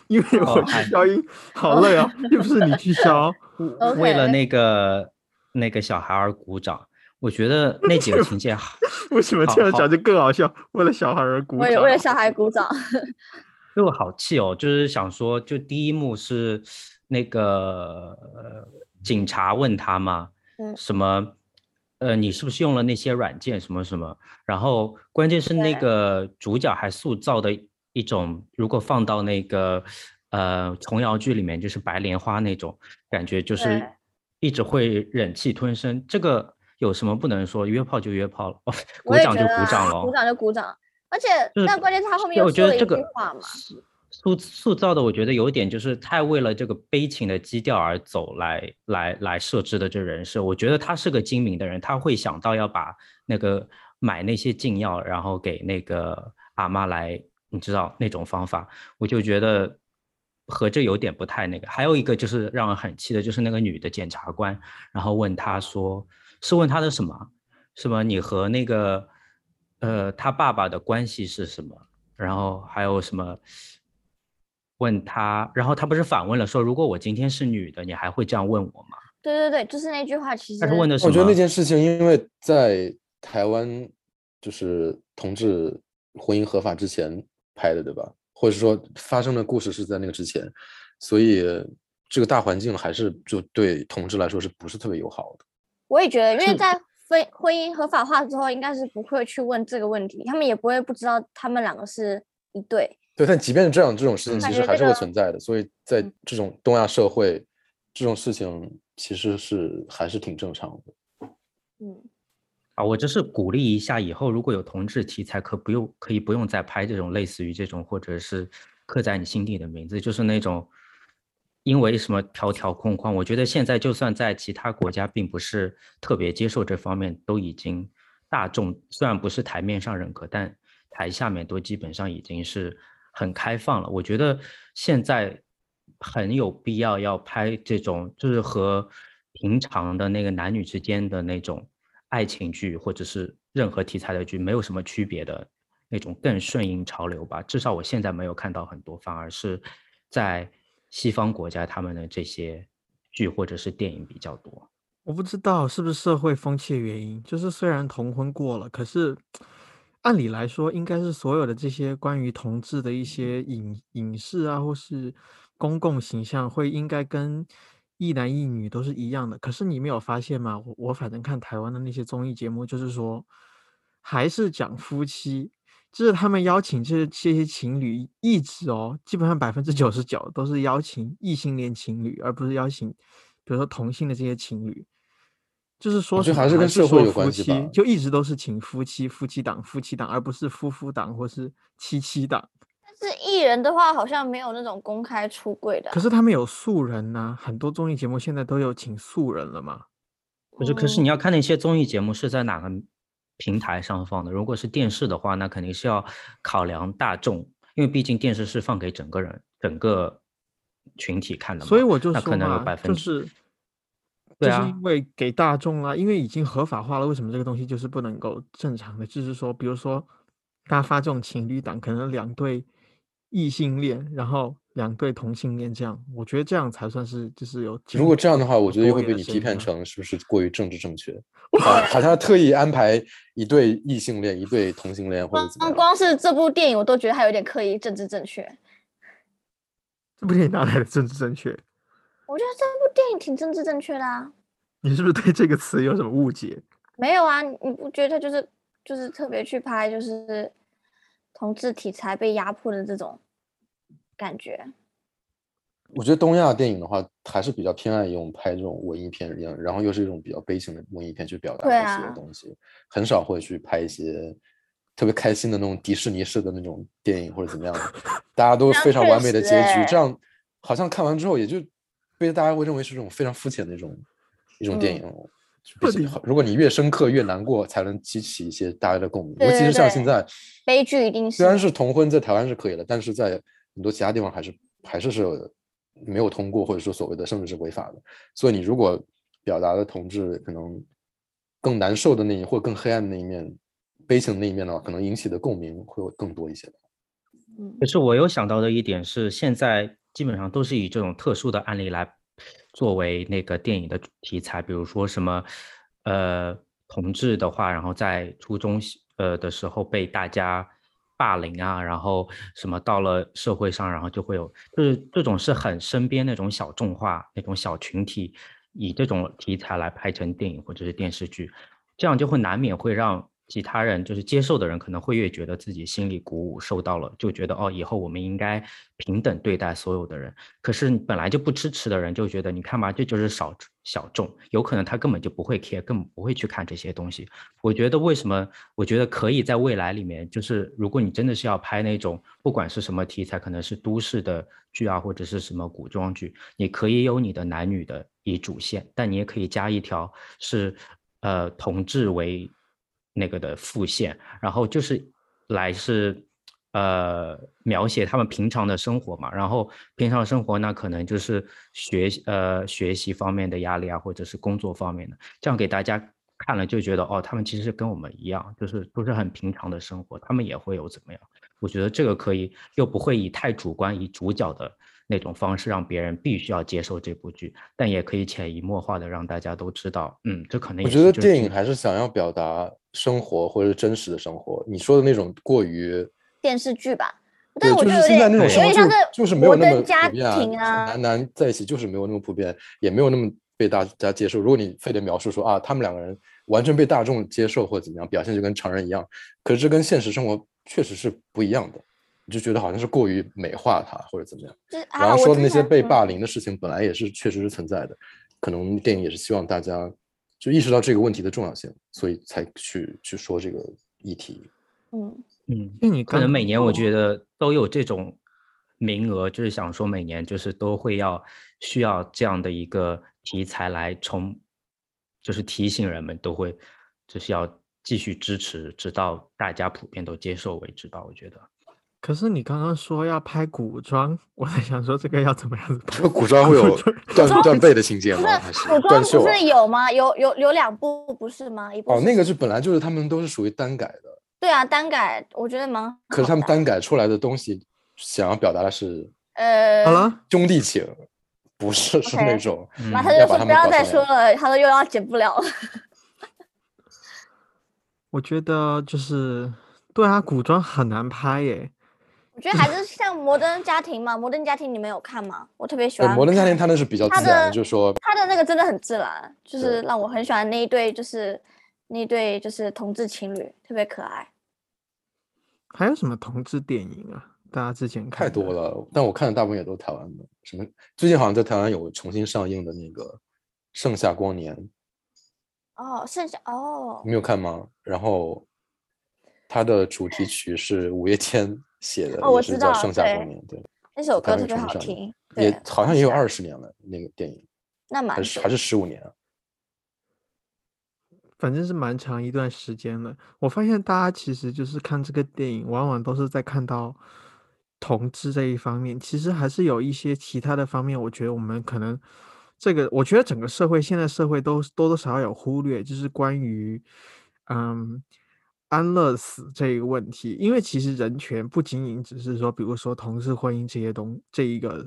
Speaker 3: 因为我去消音，好累啊，又不是你去消。[laughs]
Speaker 4: 为了那个那个小孩而鼓掌，我觉得那几个情节好
Speaker 3: 为什么这样讲就更好笑？为了小孩而鼓掌，
Speaker 1: 为了小孩鼓掌。
Speaker 4: 就好气哦，就是想说，就第一幕是那个、呃、警察问他嘛，
Speaker 1: 嗯
Speaker 4: 什么呃你是不是用了那些软件什么什么，然后关键是那个主角还塑造的一种，如果放到那个呃琼瑶剧里面，就是白莲花那种感觉，就是一直会忍气吞声，这个有什么不能说？约炮就约炮了，哦，鼓掌就鼓掌了，
Speaker 1: 鼓掌就鼓掌。而且
Speaker 4: 就是
Speaker 1: 那关键是他后面又说了一句话嘛，
Speaker 4: 塑塑造的，我觉得有点就是太为了这个悲情的基调而走来来来设置的这人设。我觉得他是个精明的人，他会想到要把那个买那些禁药，然后给那个阿妈来，你知道那种方法，我就觉得和这有点不太那个。还有一个就是让人很气的，就是那个女的检察官，然后问他说，是问他的什么？什么你和那个呃他爸爸的关系是什么？然后还有什么？问他，然后他不是反问了说，如果我今天是女的，你还会这样问我吗？
Speaker 1: 对对对，就是那句话，其实
Speaker 4: 他是问的什么？
Speaker 2: 我觉得那件事情，因为在台湾就是同志婚姻合法之前拍的，对吧？或者说发生的故事是在那个之前，所以这个大环境还是就对同志来说是不是特别友好的？
Speaker 1: 我也觉得，因为在婚婚姻合法化之后，应该是不会去问这个问题，他们也不会不知道他们两个是一对。
Speaker 2: 对，但即便是这样，这种事情其实还是会存在的。所以在
Speaker 1: 嗯
Speaker 2: 这种东亚社会，这种事情其实是还是挺正常的。
Speaker 1: 嗯，
Speaker 4: 啊，我只是鼓励一下，以后如果有同志题材，可不用可以不用再拍这种类似于这种，或者是刻在你心底的名字，就是那种因为什么条条框框。我觉得现在就算在其他国家，并不是特别接受这方面，都已经大众虽然不是台面上认可，但台下面都基本上已经是很开放了。我觉得现在很有必要要拍这种，就是和平常的那个男女之间的那种爱情剧，或者是任何题材的剧没有什么区别的那种更顺应潮流吧。至少我现在没有看到很多，反而是在西方国家他们的这些剧或者是电影比较多。
Speaker 3: 我不知道是不是社会风气的原因，就是虽然同婚过了，可是按理来说，应该是所有的这些关于同志的一些影影视啊，或是公共形象，会应该跟一男一女都是一样的。可是你没有发现吗？我我反正看台湾的那些综艺节目，就是说还是讲夫妻，就是他们邀请这这些情侣一直哦，基本上百分之九十九都是邀请异性恋情侣，而不是邀请比如说同性的这些情侣。就是说
Speaker 2: 还是跟
Speaker 3: 是
Speaker 2: 社会有关系吧
Speaker 3: 就一直都是请夫妻、夫妻档、夫妻档，而不是夫妇档或是妻妻档。
Speaker 1: 但是艺人的话，好像没有那种公开出柜的啊。
Speaker 3: 可是他们有素人呐、很多综艺节目现在都有请素人了嘛。
Speaker 4: 不是，可是
Speaker 1: 嗯
Speaker 4: 你要看那些综艺节目是在哪个平台上放的？如果是电视的话，那肯定是要考量大众，因为毕竟电视是放给整个人、整个群体看的嘛。
Speaker 3: 所以我就
Speaker 4: 那可能有
Speaker 3: 说嘛，
Speaker 4: 百分之
Speaker 3: 就是
Speaker 4: 对啊
Speaker 3: 就是因为给大众啦，因为已经合法化了，为什么这个东西就是不能够正常的？就是说，比如说大家发这种情侣档，可能两对异性恋，然后两对同性恋这样，我觉得这样才算是就是有
Speaker 2: 如果这样的话，我觉得又会被你批判成是不是过于政治正确？[laughs] 好，好像特意安排一对异性恋、一对同性恋或者怎么样。
Speaker 1: 光光是这部电影，我都觉得还有点刻意政治正确。
Speaker 3: 这部电影哪来的政治正确？
Speaker 1: 我觉得这部电影挺政治正确的啊。
Speaker 3: 你是不是对这个词有什么误解？
Speaker 1: 没有啊，你你不觉得就是就是特别去拍就是同志题材被压迫的这种感觉？
Speaker 2: 我觉得东亚电影的话，还是比较偏爱用拍这种文艺片，然然后又是一种比较悲情的文艺片去表达
Speaker 1: 对
Speaker 2: 一些
Speaker 1: 啊
Speaker 2: 东西，很少会去拍一些特别开心的那种迪士尼式的那种电影或者怎么样的，[laughs] 大家都非常完美的结局，
Speaker 1: 欸
Speaker 2: 这样好像看完之后也就被大家会认为是这种非常肤浅的一种一种电
Speaker 1: 嗯
Speaker 2: 影。就
Speaker 3: 不
Speaker 2: 如果你越深刻越难过，才能激起一些大家的共鸣。
Speaker 1: 对
Speaker 2: 尤其是像现在，
Speaker 1: 悲剧一定是
Speaker 2: 虽然是同婚在台湾是可以的，但是在很多其他地方还是还是是没有通过，或者说所谓的甚至是违法的。所以你如果表达的同志可能更难受的那一或更黑暗的那一面、悲情的那一面的话，可能引起的共鸣会更多一些。
Speaker 1: 嗯
Speaker 4: 可是我有想到的一点是，现在基本上都是以这种特殊的案例来作为那个电影的题材，比如说什么，呃，同志的话，然后在初中呃的时候被大家霸凌啊，然后什么到了社会上，然后就会有，就是这种是很身边那种小众化那种小群体，以这种题材来拍成电影或者是电视剧，这样就会难免会让其他人就是接受的人可能会越觉得自己心里鼓舞，受到了，就觉得哦，以后我们应该平等对待所有的人。可是你本来就不支持的人就觉得，你看嘛，这就是少小众，有可能他根本就不会 care，根本不会去看这些东西。我觉得为什么？我觉得可以在未来里面，就是如果你真的是要拍那种不管是什么题材，可能是都市的剧啊，或者是什么古装剧，你可以有你的男女的以主线，但你也可以加一条是呃同志为那个的复现，然后就是来是呃描写他们平常的生活嘛，然后平常生活那可能就是学习呃学习方面的压力啊，或者是工作方面的，这样给大家看了就觉得哦，他们其实跟我们一样，就是都是很平常的生活，他们也会有怎么样？我觉得这个可以，又不会以太主观以主角的那种方式让别人必须要接受这部剧，但也可以潜移默化的让大家都知道，嗯，这可能
Speaker 2: 我觉得电影还是想要表达生活或者是真实的生活。你说的那种过于
Speaker 1: 电视剧吧。但
Speaker 2: 对，
Speaker 1: 我觉得有
Speaker 2: 就是现在那种生活
Speaker 1: 点像
Speaker 2: 就是就是没有那么
Speaker 1: 家
Speaker 2: 普遍
Speaker 1: 庭啊，
Speaker 2: 男男在一起就是没有那么普遍，也没有那么被大家接受。如果你非得描述说啊，他们两个人完全被大众接受或者怎么样，表现就跟常人一样，可是这跟现实生活确实是不一样的。你就觉得好像是过于美化他或者怎么样。
Speaker 1: 就是
Speaker 2: 然后说的那些被霸
Speaker 1: 凌。
Speaker 2: 的事情，本来也是确实是存在的，可能电影也是希望大家就意识到这个问题的重要性，所以才去去说这个议题。
Speaker 1: 嗯，
Speaker 4: 嗯，
Speaker 3: 那你
Speaker 4: 可能每年我觉得都有这种名额，就是想说每年就是都会要需要这样的一个题材来重，就是提醒人们都会就是要继续支持，直到大家普遍都接受为止吧。我觉得，
Speaker 3: 可是你刚刚说要拍古装，我在想说这个要怎么样子拍？
Speaker 2: 古装会有 [laughs] 断断背的情节吗？还
Speaker 1: 是古装不
Speaker 2: 断袖啊？
Speaker 1: 是有吗？有有有两部不是吗？一部
Speaker 2: 哦，那个
Speaker 1: 是
Speaker 2: 是本来就是他们都是属于单改的，
Speaker 1: 对啊，单改我觉得蛮
Speaker 2: 可是他们单改出来的东西，想要表达的是
Speaker 1: 呃
Speaker 3: 好了，
Speaker 2: 兄弟情，不是是那种
Speaker 1: 马
Speaker 4: 嗯
Speaker 2: 他
Speaker 1: 就说不要再说了，他说又要剪不了了。[laughs]
Speaker 3: 我觉得就是对啊，古装很难拍耶。
Speaker 1: 我觉得还是像《摩登家庭》嘛，《摩登家庭》你们有看吗？我特别喜
Speaker 2: 呃
Speaker 1: 欢。
Speaker 2: 摩登家庭，它那是比较自然就是说
Speaker 1: 他的那个真的很自然，就是让我很喜欢那一对，就是那一对就是同志情侣，特别可爱。
Speaker 3: 还有什么同志电影啊？大家之前看
Speaker 2: 太多了。但我看的大部分也都是台湾的，什么最近好像在台湾有重新上映的那个《盛夏光年》，
Speaker 1: 哦，盛夏哦
Speaker 2: 你，没有看吗？然后它的主题曲是五月天写的，
Speaker 1: 哦我知道对
Speaker 2: 盛夏光年》，对，
Speaker 1: 那首歌特别好听，
Speaker 2: 也好像也有二十年了，那个电影
Speaker 1: 那蛮
Speaker 2: 还是还是十五年啊。
Speaker 3: 反正是蛮长一段时间了。我发现大家其实就是看这个电影，往往都是在看到同志这一方面，其实还是有一些其他的方面。我觉得我们可能这个，我觉得整个社会现在社会都多多少少有忽略，就是关于嗯安乐死这一个问题。因为其实人权不仅仅只是说，比如说同事婚姻这些东这一个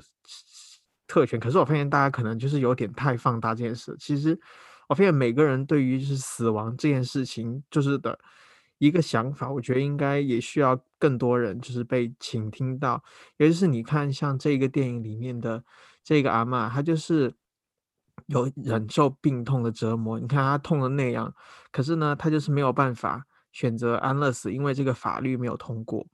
Speaker 3: 特权，可是我发现大家可能就是有点太放大这件事。其实我发现每个人对于就是死亡这件事情，就是的一个想法，我觉得应该也需要更多人就是被倾听到。尤其是你看，像这个电影里面的这个阿嬷，她就是有忍受病痛的折磨。你看她痛的那样，可是呢，她就是没有办法选择安乐死，因为这个法律没有通过。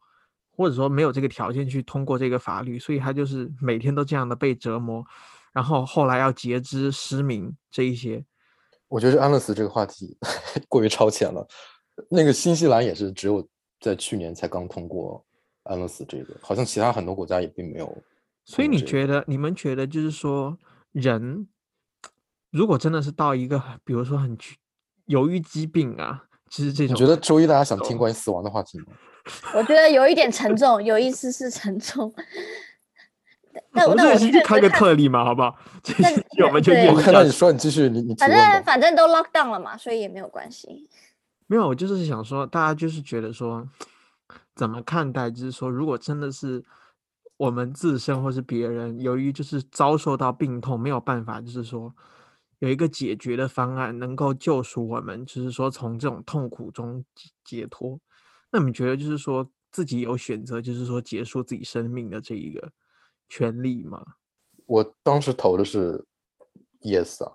Speaker 3: 或者说没有这个条件去通过这个法律，所以他就是每天都这样的被折磨，然后后来要截肢、失明这一些。
Speaker 2: 我觉得安乐死这个话题 [laughs] 过于超前了。那个新西兰也是只有在去年才刚通过安乐死这个，好像其他很多国家也并没有。
Speaker 3: 所以你觉得，你们觉得就是说，人如果真的是到一个，比如说很去由于疾病啊，其实这
Speaker 2: 你
Speaker 3: 种，
Speaker 2: 觉得周一大家想听
Speaker 3: 哦
Speaker 2: 关于死亡的话题吗？[laughs]
Speaker 1: 我觉得有一点沉重，有一丝丝沉重。[laughs] 那
Speaker 3: 我们这开个特例嘛，好不好？[laughs] 这
Speaker 1: 但
Speaker 3: 些我们就
Speaker 2: 我。看到你说，你继续，你你
Speaker 1: 反。正反正都 lock down 了嘛，所以也没有关系。
Speaker 3: 没有，我就是想说，大家就是觉得说，怎么看待？就是说，如果真的是我们自身或是别人，由于就是遭受到病痛，没有办法，就是说有一个解决的方案，能够救赎我们，就是说从这种痛苦中解解脱。那你觉得，就是说自己有选择，就是说结束自己生命的这一个权利吗？
Speaker 2: 我当时投的是 yes 啊，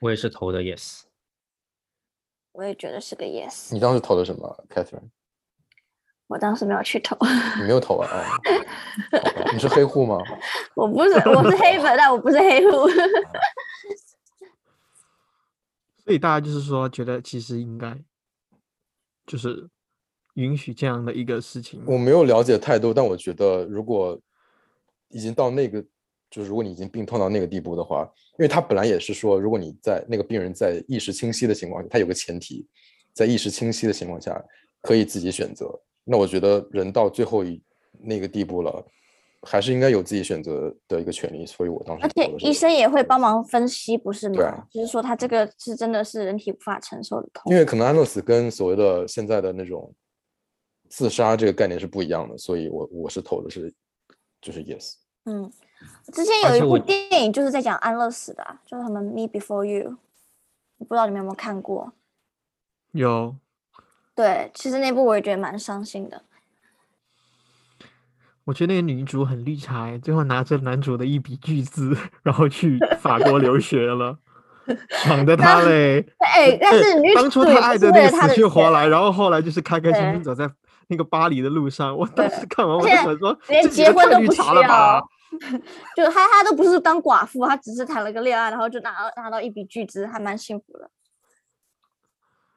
Speaker 4: 我也是投的 yes。
Speaker 1: 我也觉得是个 yes。
Speaker 2: 你当时投的什么，Catherine？
Speaker 1: 我当时没有去投，
Speaker 2: 你没有投啊？哦，你是黑户吗？[laughs]
Speaker 1: 我不是我是黑粉，但我不是黑户。
Speaker 3: 所以大家就是说，觉得其实应该就是允许这样的一个事情。
Speaker 2: 我没有了解太多，但我觉得如果已经到那个，就是如果你已经病痛到那个地步的话，因为他本来也是说，如果你在那个病人在意识清晰的情况下，他有个前提，在意识清晰的情况下可以自己选择。那我觉得人到最后一那个地步了，还是应该有自己选择的一个权利。所以我当时
Speaker 1: 而且医生也会帮忙分析，不是吗？
Speaker 2: 对啊
Speaker 1: 就是说他这个是真的是人体无法承受的痛
Speaker 2: 因。为可能安乐死跟所谓的现在的那种自杀这个概念是不一样的，所以我我是投的是就是 yes。
Speaker 1: 嗯，之前有一部电影就是在讲安乐死的啊、就是他们《Me Before You》，我不知道你们有没有看过？
Speaker 3: 有
Speaker 1: 对，其实那部我也觉得蛮伤心的。
Speaker 3: 我觉得那个女主很绿茶欸，最后拿着男主的一笔巨资，[laughs] 然后去法国留学了，[laughs] 爽的她嘞！
Speaker 1: 哎，但
Speaker 3: 哎
Speaker 1: 是女
Speaker 3: 当初她爱的那个死去活
Speaker 1: 钱
Speaker 3: 来，然后后来就是开开心心走在那个巴黎的路上。我当时看完我就想说，
Speaker 1: 连结婚都不需
Speaker 3: 茶了吧
Speaker 1: 要？，就他他都不是当寡妇，他只是谈了个恋爱，然后就拿拿到一笔巨资，还蛮幸福的。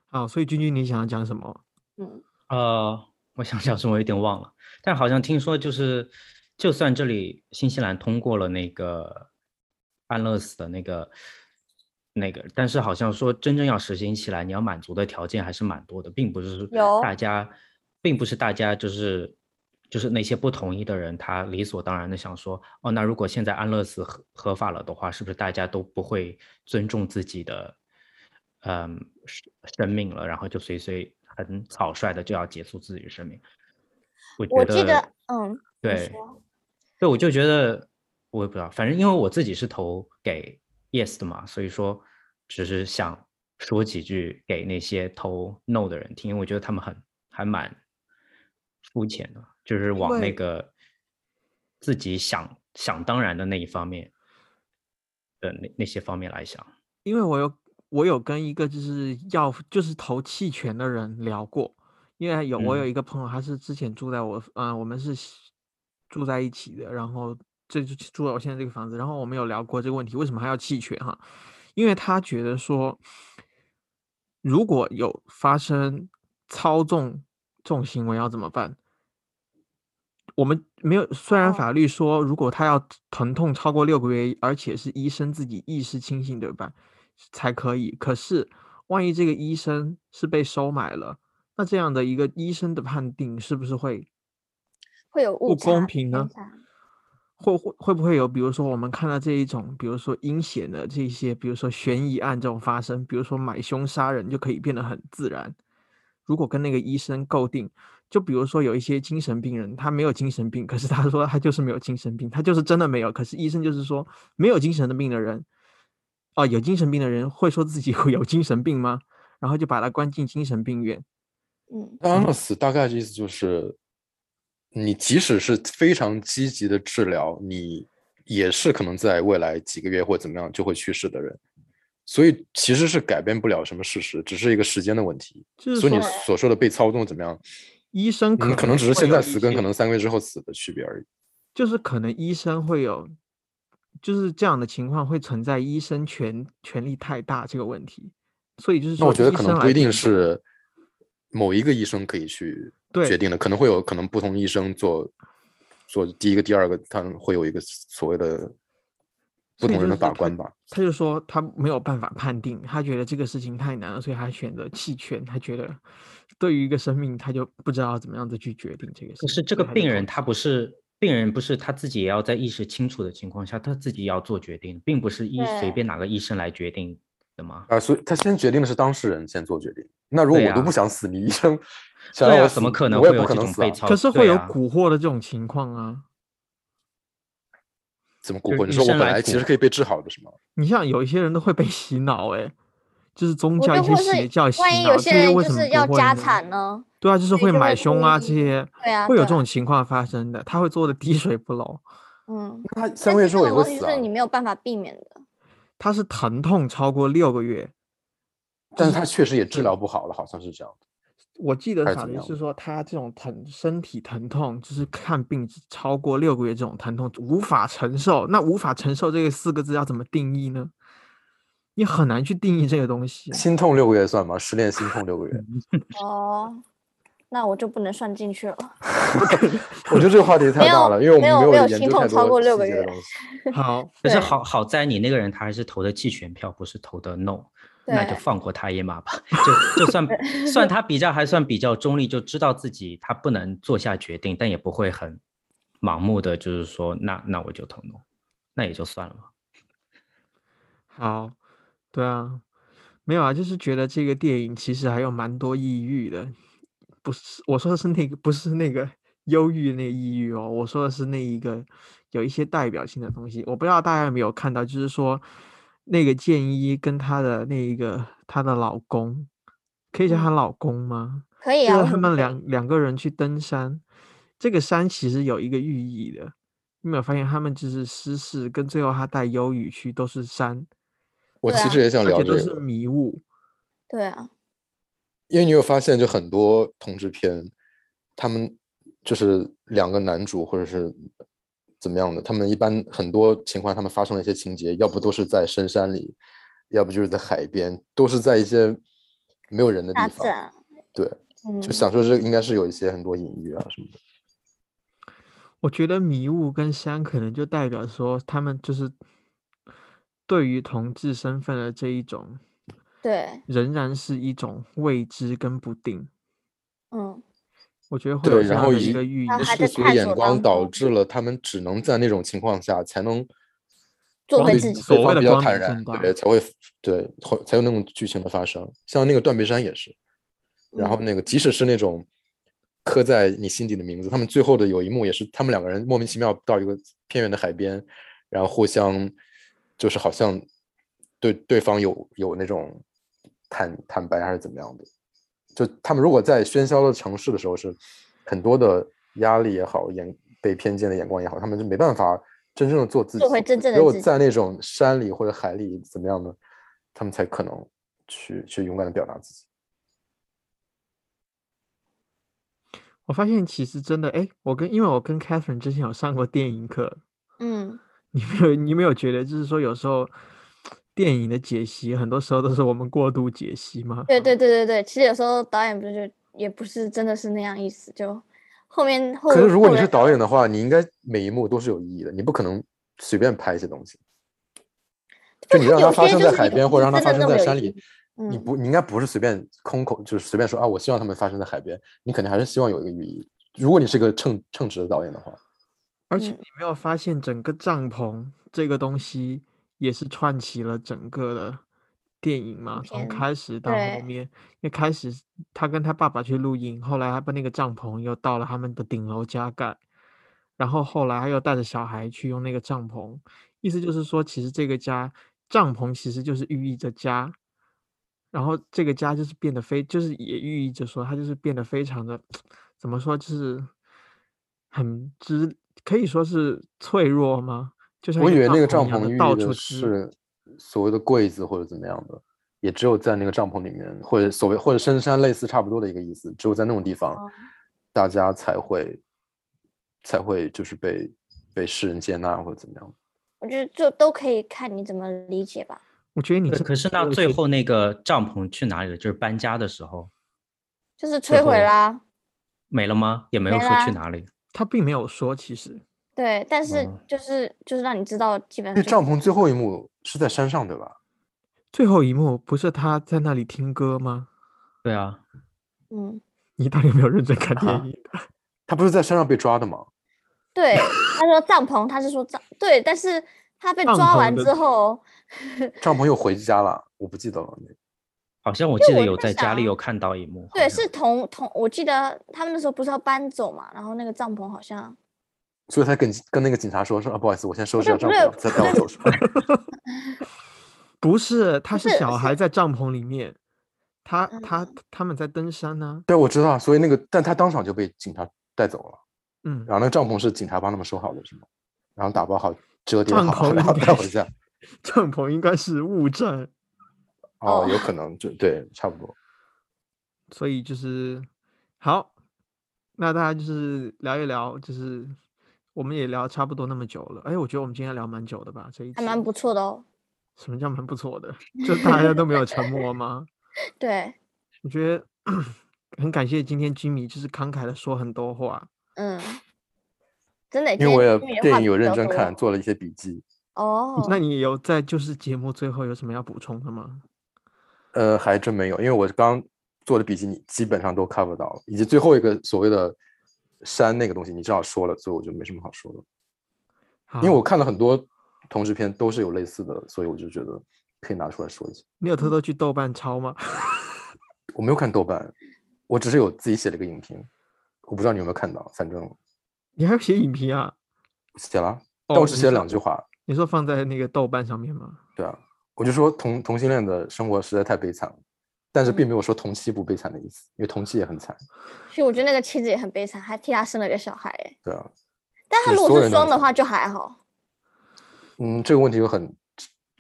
Speaker 3: 好，所以君君你想要讲什么？
Speaker 1: 嗯，
Speaker 4: 呃，我想想什么，有点忘了，但好像听说就是，就算这里新西兰通过了那个安乐死的那个那个，但是好像说真正要实行起来，你要满足的条件还是蛮多的，并不是
Speaker 1: 有
Speaker 4: 大家，并不是大家就是就是那些不同意的人，他理所当然的想说，哦，那如果现在安乐死合合法了的话，是不是大家都不会尊重自己的嗯生生命了，然后就随随很草率的就要结束自己的生命？我觉
Speaker 1: 我记得，嗯，
Speaker 4: 对
Speaker 1: 说
Speaker 4: 对，我就觉得我也不知道，反正因为我自己是投给 yes 的嘛，所以说只是想说几句给那些投 no 的人听，因为我觉得他们很还蛮肤浅的，就是往那个自己想想当然的那一方面的那那些方面来想。
Speaker 3: 因为我有我有跟一个就是要就是投弃权的人聊过，因为有我有
Speaker 4: 嗯
Speaker 3: 一个朋友，他是之前住在我嗯、呃我们是住在一起的，然后这就住在我现在这个房子，然后我们有聊过这个问题，为什么还要弃权哈？因为他觉得说，如果有发生操纵这种行为要怎么办？我们没有，虽然
Speaker 1: 哦
Speaker 3: 法律说，如果他要疼痛超过六个月，而且是医生自己意识清醒，对吧？才可以。可是，万一这个医生是被收买了，那这样的一个医生的判定是不是会
Speaker 1: 会有
Speaker 3: 不公平呢会会会不会有，比如说我们看到这一种，比如说阴险的这些，比如说悬疑案这种发生，比如说买凶杀人就可以变得很自然。如果跟那个医生购定，就比如说有一些精神病人，他没有精神病，可是他说他就是没有精神病，他就是真的没有，可是医生就是说没有精神的病的人，哦、有精神病的人会说自己会有精神病吗？然后就把他关进精神病院。
Speaker 1: 嗯，
Speaker 2: 安乐死大概的意思就是，你即使是非常积极的治疗，你也是可能在未来几个月或怎么样就会去世的人，所以其实是改变不了什么事实，只是一个时间的问题。
Speaker 3: 就是
Speaker 2: 所以你所说的被操纵怎么样，
Speaker 3: 医生可
Speaker 2: 嗯，可能只是现在死跟可能三个月之后死的区别而已。
Speaker 3: 就是可能医生会有，就是这样的情况会存在医生权权力太大这个问题，所以就是说，
Speaker 2: 那我觉得可能不一定
Speaker 3: 定
Speaker 2: 是某一个医生可以去决定的，可能会有可能不同医生做做第一个、第二个，他们会有一个所谓的不同人的把关吧。
Speaker 3: 他就说他没有办法判定，他觉得这个事情太难了，所以他选择弃权。他觉得对于一个生命，他就不知道怎么样子去决定这个事情。
Speaker 4: 可是这个病人他不是病人，不是他自己也要在意识清楚的情况下，他自己要做决定，并不是医随便哪个医生来决定的吗？
Speaker 2: 啊、所以他先决定的是当事人先做决定。那如果我都不想死，你医生 [laughs] 想
Speaker 4: 对啊，
Speaker 2: 让我死，
Speaker 4: 怎么可能
Speaker 2: 我也
Speaker 4: 会有
Speaker 2: 可能死啊
Speaker 4: 种被操？
Speaker 3: 可是会有蛊惑的这种情况啊。
Speaker 4: 就是
Speaker 2: 怎么蛊惑？你
Speaker 4: 医生来
Speaker 2: 说我本来其实可以被治好的是吗？
Speaker 3: 你像有一些人都会被洗脑，哎，就是宗教一些邪教洗
Speaker 1: 万一
Speaker 3: 脑，这
Speaker 1: 有些人
Speaker 3: 为什么
Speaker 1: 就是要家
Speaker 3: 不会呢
Speaker 1: 产呢？
Speaker 3: 对啊，就是会买凶啊，这些
Speaker 1: 对啊，
Speaker 3: 会有这种情况发生的，他会做的滴水不漏。[laughs]
Speaker 1: 嗯，
Speaker 2: 那他三个月之后也会死啊。
Speaker 1: 你没有办法避免的。
Speaker 3: 他是疼痛超过六个月，
Speaker 2: 但是他确实也治疗不好了，好像是这样的。
Speaker 3: 我记得
Speaker 2: 还是怎么样
Speaker 3: 法律是说，他这种疼身体疼痛，就是看病超过六个月这种疼痛无法承受。那无法承受这个四个字要怎么定义呢？你很难去定义这个东西。
Speaker 2: 心痛六个月算吗？失恋心痛六个月，[laughs]
Speaker 1: 哦，那我就不能算进去了。[laughs]
Speaker 2: 我觉得这个话题太大了，因为我们
Speaker 1: 没有没有
Speaker 2: 研究太
Speaker 1: 心痛超
Speaker 2: 多
Speaker 1: 六个月。[laughs]
Speaker 3: 好，
Speaker 4: 可是好好在你那个人他还是投的弃权票，不是投的 no，那就放过他一马吧。[laughs] 就就算算他比较还算比较中立，就知道自己他不能做下决定，但也不会很盲目的就是说那那我就投 no，那也就算了嘛。
Speaker 3: 好，对啊，没有啊，就是觉得这个电影其实还有蛮多抑郁的，不是我说的是那个不是那个忧郁那个抑郁哦，我说的是那一个有一些代表性的东西。我不知道大家有没有看到，就是说那个建一跟她的那一个她的老公，可以叫她
Speaker 1: 嗯
Speaker 3: 老公吗？
Speaker 1: 可以啊，
Speaker 3: 就是他们两两个人去登山，这个山其实有一个寓意的。你有没有发现，他们就是失事，跟最后他带忧郁去都是山，
Speaker 2: 我其实也想聊
Speaker 3: 而且都是
Speaker 2: 这个，
Speaker 3: 迷雾。
Speaker 1: 对啊，
Speaker 2: 因为你有发现，就很多同志片，他们就是两个男主或者是怎么样的，他们一般很多情况他们发生的一些情节，要不都是在深山里，要不就是在海边，都是在一些没有人的地方。对，
Speaker 1: 嗯，
Speaker 2: 就想说这应该是有一些很多隐喻啊什么的。
Speaker 3: 我觉得迷雾跟山可能就代表说，他们就是对于同志身份的这一种，
Speaker 1: 对，
Speaker 3: 仍然是一种未知跟不定。
Speaker 1: 嗯，
Speaker 3: 我觉得会有
Speaker 2: 对，
Speaker 3: 这样的
Speaker 2: 然后以
Speaker 3: 一个
Speaker 2: 眼光导致了他们只能在那种情况下才能
Speaker 1: 做回自己，
Speaker 3: 所谓的
Speaker 2: 比较坦然，对，才会对会才有那种剧情的发生。像那个断背山也是，然后
Speaker 1: 嗯
Speaker 2: 那个即使是那种刻在你心底的名字，他们最后的有一幕也是他们两个人莫名其妙到一个偏远的海边，然后互相就是好像对对方有有那种坦坦白还是怎么样的。就他们如果在喧嚣的城市的时候是很多的压力也好，眼被偏见的眼光也好，他们就没办法真正的做自己。
Speaker 1: 做回真正的
Speaker 2: 只有在那种山里或者海里怎么样呢？他们才可能去去勇敢的表达自己。
Speaker 3: 我发现其实真的，哎，我跟因为我跟 Catherine 之前有上过电影课，
Speaker 1: 嗯，
Speaker 3: 你没有你没有觉得就是说有时候电影的解析很多时候都是我们过度解析吗？
Speaker 1: 对对对对对，其实有时候导演不是就也不是真的是那样意思，就后面后
Speaker 2: 可是如果你是导演的话，你应该每一幕都是有意义的，你不可能随便拍一些东西。就你让它发生在海边，或者让它发生在山里，你
Speaker 1: 嗯
Speaker 2: 不你应该不是随便空口，就是随便说啊，我希望他们发生在海边，你肯定还是希望有一个寓意。如果你是个称称职的导演的话，
Speaker 1: 嗯
Speaker 3: 而且你没有发现整个帐篷这个东西也是串起了整个的电影嘛？从开始到后面，因为开始他跟他爸爸去露营，后来他把那个帐篷又到了他们的顶楼加盖，然后后来他又带着小孩去用那个帐篷，意思就是说，其实这个家帐篷其实就是寓意着家，然后这个家就是变得非，就是也寓意着说，它就是变得非常的，怎么说，就是很支，可以说是脆弱吗？就像
Speaker 2: 我以为那个帐
Speaker 3: 帐篷到处，
Speaker 2: 是所谓的柜子或者怎么样的，也只有在那个帐篷里面，或者所谓或者深山类似差不多的一个意思，只有在那种地方，
Speaker 1: 哦
Speaker 2: 大家才会才会就是被被世人接纳或者怎么样。
Speaker 1: 我觉得就都可以看你怎么理解吧。
Speaker 3: 我觉得你这
Speaker 4: 可是那最后那个帐篷去哪里了？就是搬家的时候
Speaker 1: 就是摧毁啦，
Speaker 4: 没了吗？也没有说去哪里。
Speaker 3: 他并没有说，其实
Speaker 1: 对，但是
Speaker 4: 嗯
Speaker 1: 就是就是让你知道，基本
Speaker 2: 那
Speaker 1: 上就
Speaker 2: 帐篷最后一幕是在山上，对吧？
Speaker 3: 最后一幕不是他在那里听歌吗？
Speaker 4: 对啊，
Speaker 1: 嗯，
Speaker 3: 你到底有没有认真看电
Speaker 2: 啊
Speaker 3: 影？[laughs]
Speaker 2: 他不是在山上被抓的吗？
Speaker 1: 对，他说帐篷，他是说帐对，但是他被抓完之后，[laughs]
Speaker 2: 帐篷又回家了，我不记得了。
Speaker 4: 好像我记得有在家里有看到一幕。
Speaker 1: 对，是同同，我记得他们那时候不是要搬走嘛，然后那个帐篷好像
Speaker 2: 所以他跟跟那个警察说说啊，不好意思，我先收拾下帐篷，再带我走出来？[laughs]
Speaker 3: 不是，他
Speaker 1: 是
Speaker 3: 是小孩在帐篷里面，他他
Speaker 1: 嗯
Speaker 3: 他们在登山呢、
Speaker 2: 对，我知道，所以那个，但他当场就被警察带走了。
Speaker 3: 嗯，
Speaker 2: 然后那个帐篷是警察帮他们收好的，是吗？然后打包好、折叠好，然后带回家。
Speaker 3: 帐篷应该是物证，
Speaker 2: 哦
Speaker 1: 哦，
Speaker 2: 有可能，就对，差不多。
Speaker 3: 所以就是好，那大家就是聊一聊，就是我们也聊差不多那么久了，哎，我觉得我们今天聊蛮久的吧，这一集
Speaker 1: 还蛮不错的哦。
Speaker 3: 什么叫蛮不错的？[laughs] 就大家都没有沉默吗？[laughs]
Speaker 1: 对，
Speaker 3: 我觉得 [clears throat] 很感谢今天吉米就是慷慨的说很多话，
Speaker 1: 嗯，真的，
Speaker 2: 因为我也
Speaker 1: 今天
Speaker 2: 电影有认真看，做了一些笔记。
Speaker 1: 哦。
Speaker 3: 那你有在就是节目最后有什么要补充的吗？
Speaker 2: 呃，还真没有，因为我刚做的笔记你基本上都 cover 到了，以及最后一个所谓的山那个东西，你正好说了，所以我就没什么好说的。因为我看了很多同志片，都是有类似的，所以我就觉得可以拿出来说一下。
Speaker 3: 你有偷偷去豆瓣抄吗？[laughs]
Speaker 2: 我没有看豆瓣，我只是有自己写了一个影评，我不知道你有没有看到，反正 [laughs]
Speaker 3: 你还要写影评啊？
Speaker 2: 写了。
Speaker 3: 哦
Speaker 2: 但我只写了两句话，
Speaker 3: 你说放在那个豆瓣上面吗？
Speaker 2: 对啊，我就说同同性恋的生活实在太悲惨了，但是并没有说同妻不悲惨的意思，因为同妻也很惨，
Speaker 1: 其实我觉得那个妻子也很悲惨，还替他生了个小孩哎。
Speaker 2: 对啊，
Speaker 1: 但他如果是双的话就还好。
Speaker 2: 嗯，这个问题又很，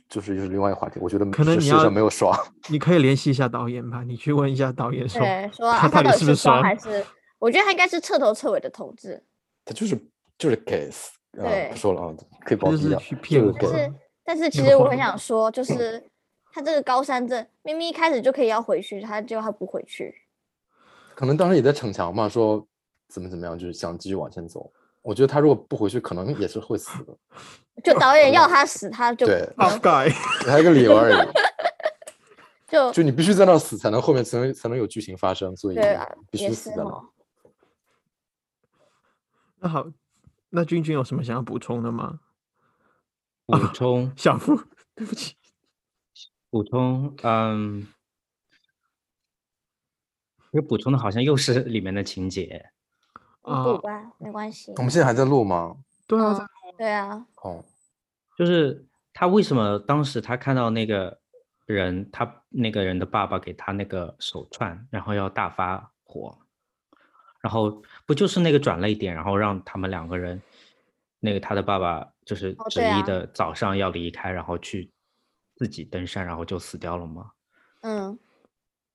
Speaker 2: 就是又是另外一个话题，我觉得
Speaker 3: 可能你要
Speaker 2: 世世上没有双，
Speaker 3: 你可以联系一下导演吧，你去问一下导演说，
Speaker 1: 对，说
Speaker 3: 他
Speaker 1: 啊，他
Speaker 3: 到底是不是
Speaker 1: 双
Speaker 3: 双
Speaker 1: 还是？[laughs] 我觉得他应该是彻头彻尾的同志。
Speaker 2: 他就是就是 case，啊，
Speaker 1: 对
Speaker 2: 不说了啊，可以保
Speaker 3: 就是
Speaker 2: 低调，
Speaker 3: 去骗
Speaker 2: 个
Speaker 3: 我
Speaker 1: 但是但是其实我很想说，就是他这个高山症明明一开始就可以要回去，他结果他不回去。
Speaker 2: 可能当时也在逞强嘛，说怎么怎么样，就是想继续往前走。我觉得他如果不回去，可能也是会死的，
Speaker 1: 就导演要他死，他就
Speaker 2: 对还有一个理由而已。[laughs]
Speaker 1: 就
Speaker 2: 就你必须在那死，才能后面才能才能有剧情发生，所以
Speaker 1: 对啊，
Speaker 2: 必须死在那。
Speaker 1: 哦。
Speaker 3: 那好，那君君有什么想要补充的吗？
Speaker 4: 补充 [laughs]
Speaker 3: 小夫，对不起，
Speaker 4: 补充，嗯，其实补充的好像又是里面的情节，
Speaker 3: 啊
Speaker 1: 补吧，没关系
Speaker 2: 我。们现在还在录吗？
Speaker 3: 对啊，
Speaker 1: 对啊，
Speaker 2: 哦，
Speaker 4: 就是他为什么当时他看到那个人，他那个人的爸爸给他那个手串，然后要大发火，然后不就是那个转泪点，然后让他们两个人，那个他的爸爸就是执意的早上要离开，然后去自己登山，然后就死掉了吗？
Speaker 1: 嗯，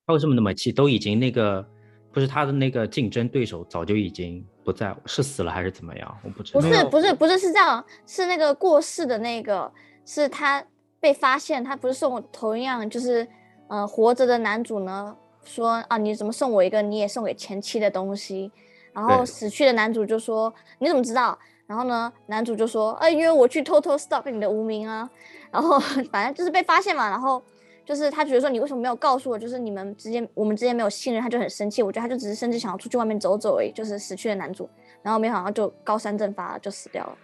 Speaker 4: 他为什么那么气？都已经那个不是他的那个竞争对手早就已经不在，是死了还是怎么样？我不知道。
Speaker 1: 不是不是不是是这样，是那个过世的那个，是他被发现，他不是送我同样就是呃活着的男主呢说啊你怎么送我一个你也送给前妻的东西，然后死去的男主就说你怎么知道？然后呢男主就说哎因为我去偷偷 stalk 你的无名啊，然后 [laughs] 反正就是被发现嘛，然后。就是他觉得说你为什么没有告诉我？就是你们之间我们之间没有信任，他就很生气。我觉得他就只是甚至想要出去外面走走而已。就是死去的男主，然后没想到就高山症发了，就死掉了。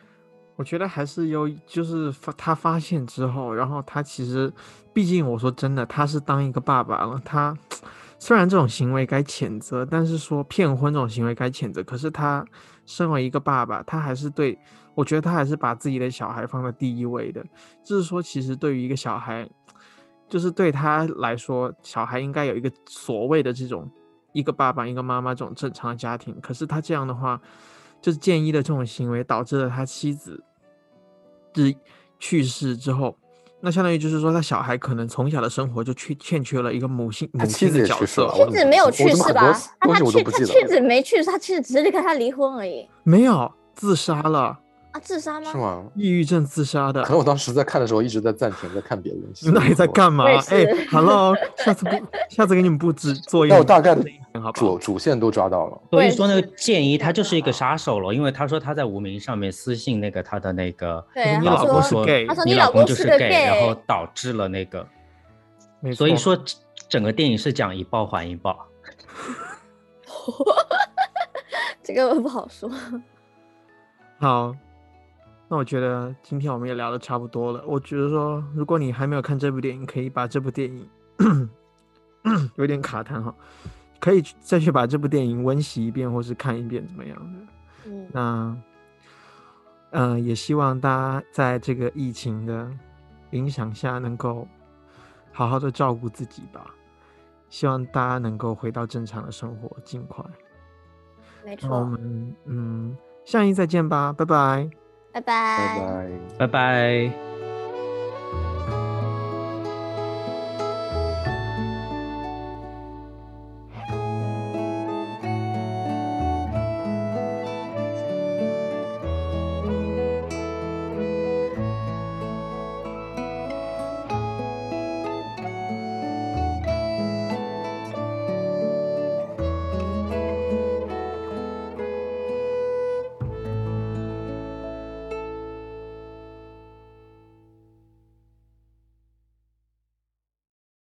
Speaker 3: 我觉得还是有，就是发他发现之后，然后他其实，毕竟我说真的，他是当一个爸爸了，他虽然这种行为该谴责，但是说骗婚这种行为该谴责，可是他身为一个爸爸，他还是对我觉得他还是把自己的小孩放在第一位的，就是说，其实对于一个小孩，就是对他来说，小孩应该有一个所谓的这种一个爸爸一个妈妈这种正常的家庭，可是他这样的话，就是建议的这种行为，导致了他妻子是去世之后，那相当于就是说，他小孩可能从小的生活就缺欠缺了一个母性母亲的角色，
Speaker 1: 妻子没有去世吧？
Speaker 2: 怎么很多
Speaker 1: 他妻他妻子没去世，他妻子只是跟他离婚而已。
Speaker 3: 没有自杀了，
Speaker 1: 啊，自杀吗？
Speaker 2: 是吗？
Speaker 3: 抑郁症自杀的
Speaker 2: 可。能我当时在看的时候一直在暂停，在看别的东西。[laughs]
Speaker 3: 那你在干嘛？哎
Speaker 1: 是
Speaker 3: ，Hello，下次不，下次给你们布置作业。
Speaker 2: 那我大概的主？主线都抓到了。
Speaker 4: 所以说那个
Speaker 1: 是
Speaker 4: 建议他就是一个杀手了，因为他说他在无名上面私信那个他的那个
Speaker 1: 对
Speaker 3: 你老公是
Speaker 4: 说
Speaker 3: gay，
Speaker 1: 他说
Speaker 4: 你
Speaker 1: 老公是个
Speaker 4: 公就是 gay，然后导致了那个，
Speaker 3: 没
Speaker 4: 所以说整个电影是讲一报还一报。[laughs]
Speaker 1: 这个不好说。
Speaker 3: 好，那我觉得今天我们也聊的差不多了。我觉得说，如果你还没有看这部电影，可以把这部电影 [coughs] 有点卡痰哈，可以再去把这部电影温习一遍，或是看一遍，怎么样的？
Speaker 1: 嗯，
Speaker 3: 那，呃，也希望大家在这个疫情的影响下，能够好好的照顾自己吧。希望大家能够回到正常的生活，尽快。
Speaker 1: 没
Speaker 3: 那我。们嗯，下一再见吧，拜拜。
Speaker 1: 拜
Speaker 2: 拜
Speaker 1: 拜。
Speaker 2: 拜。
Speaker 4: 拜拜。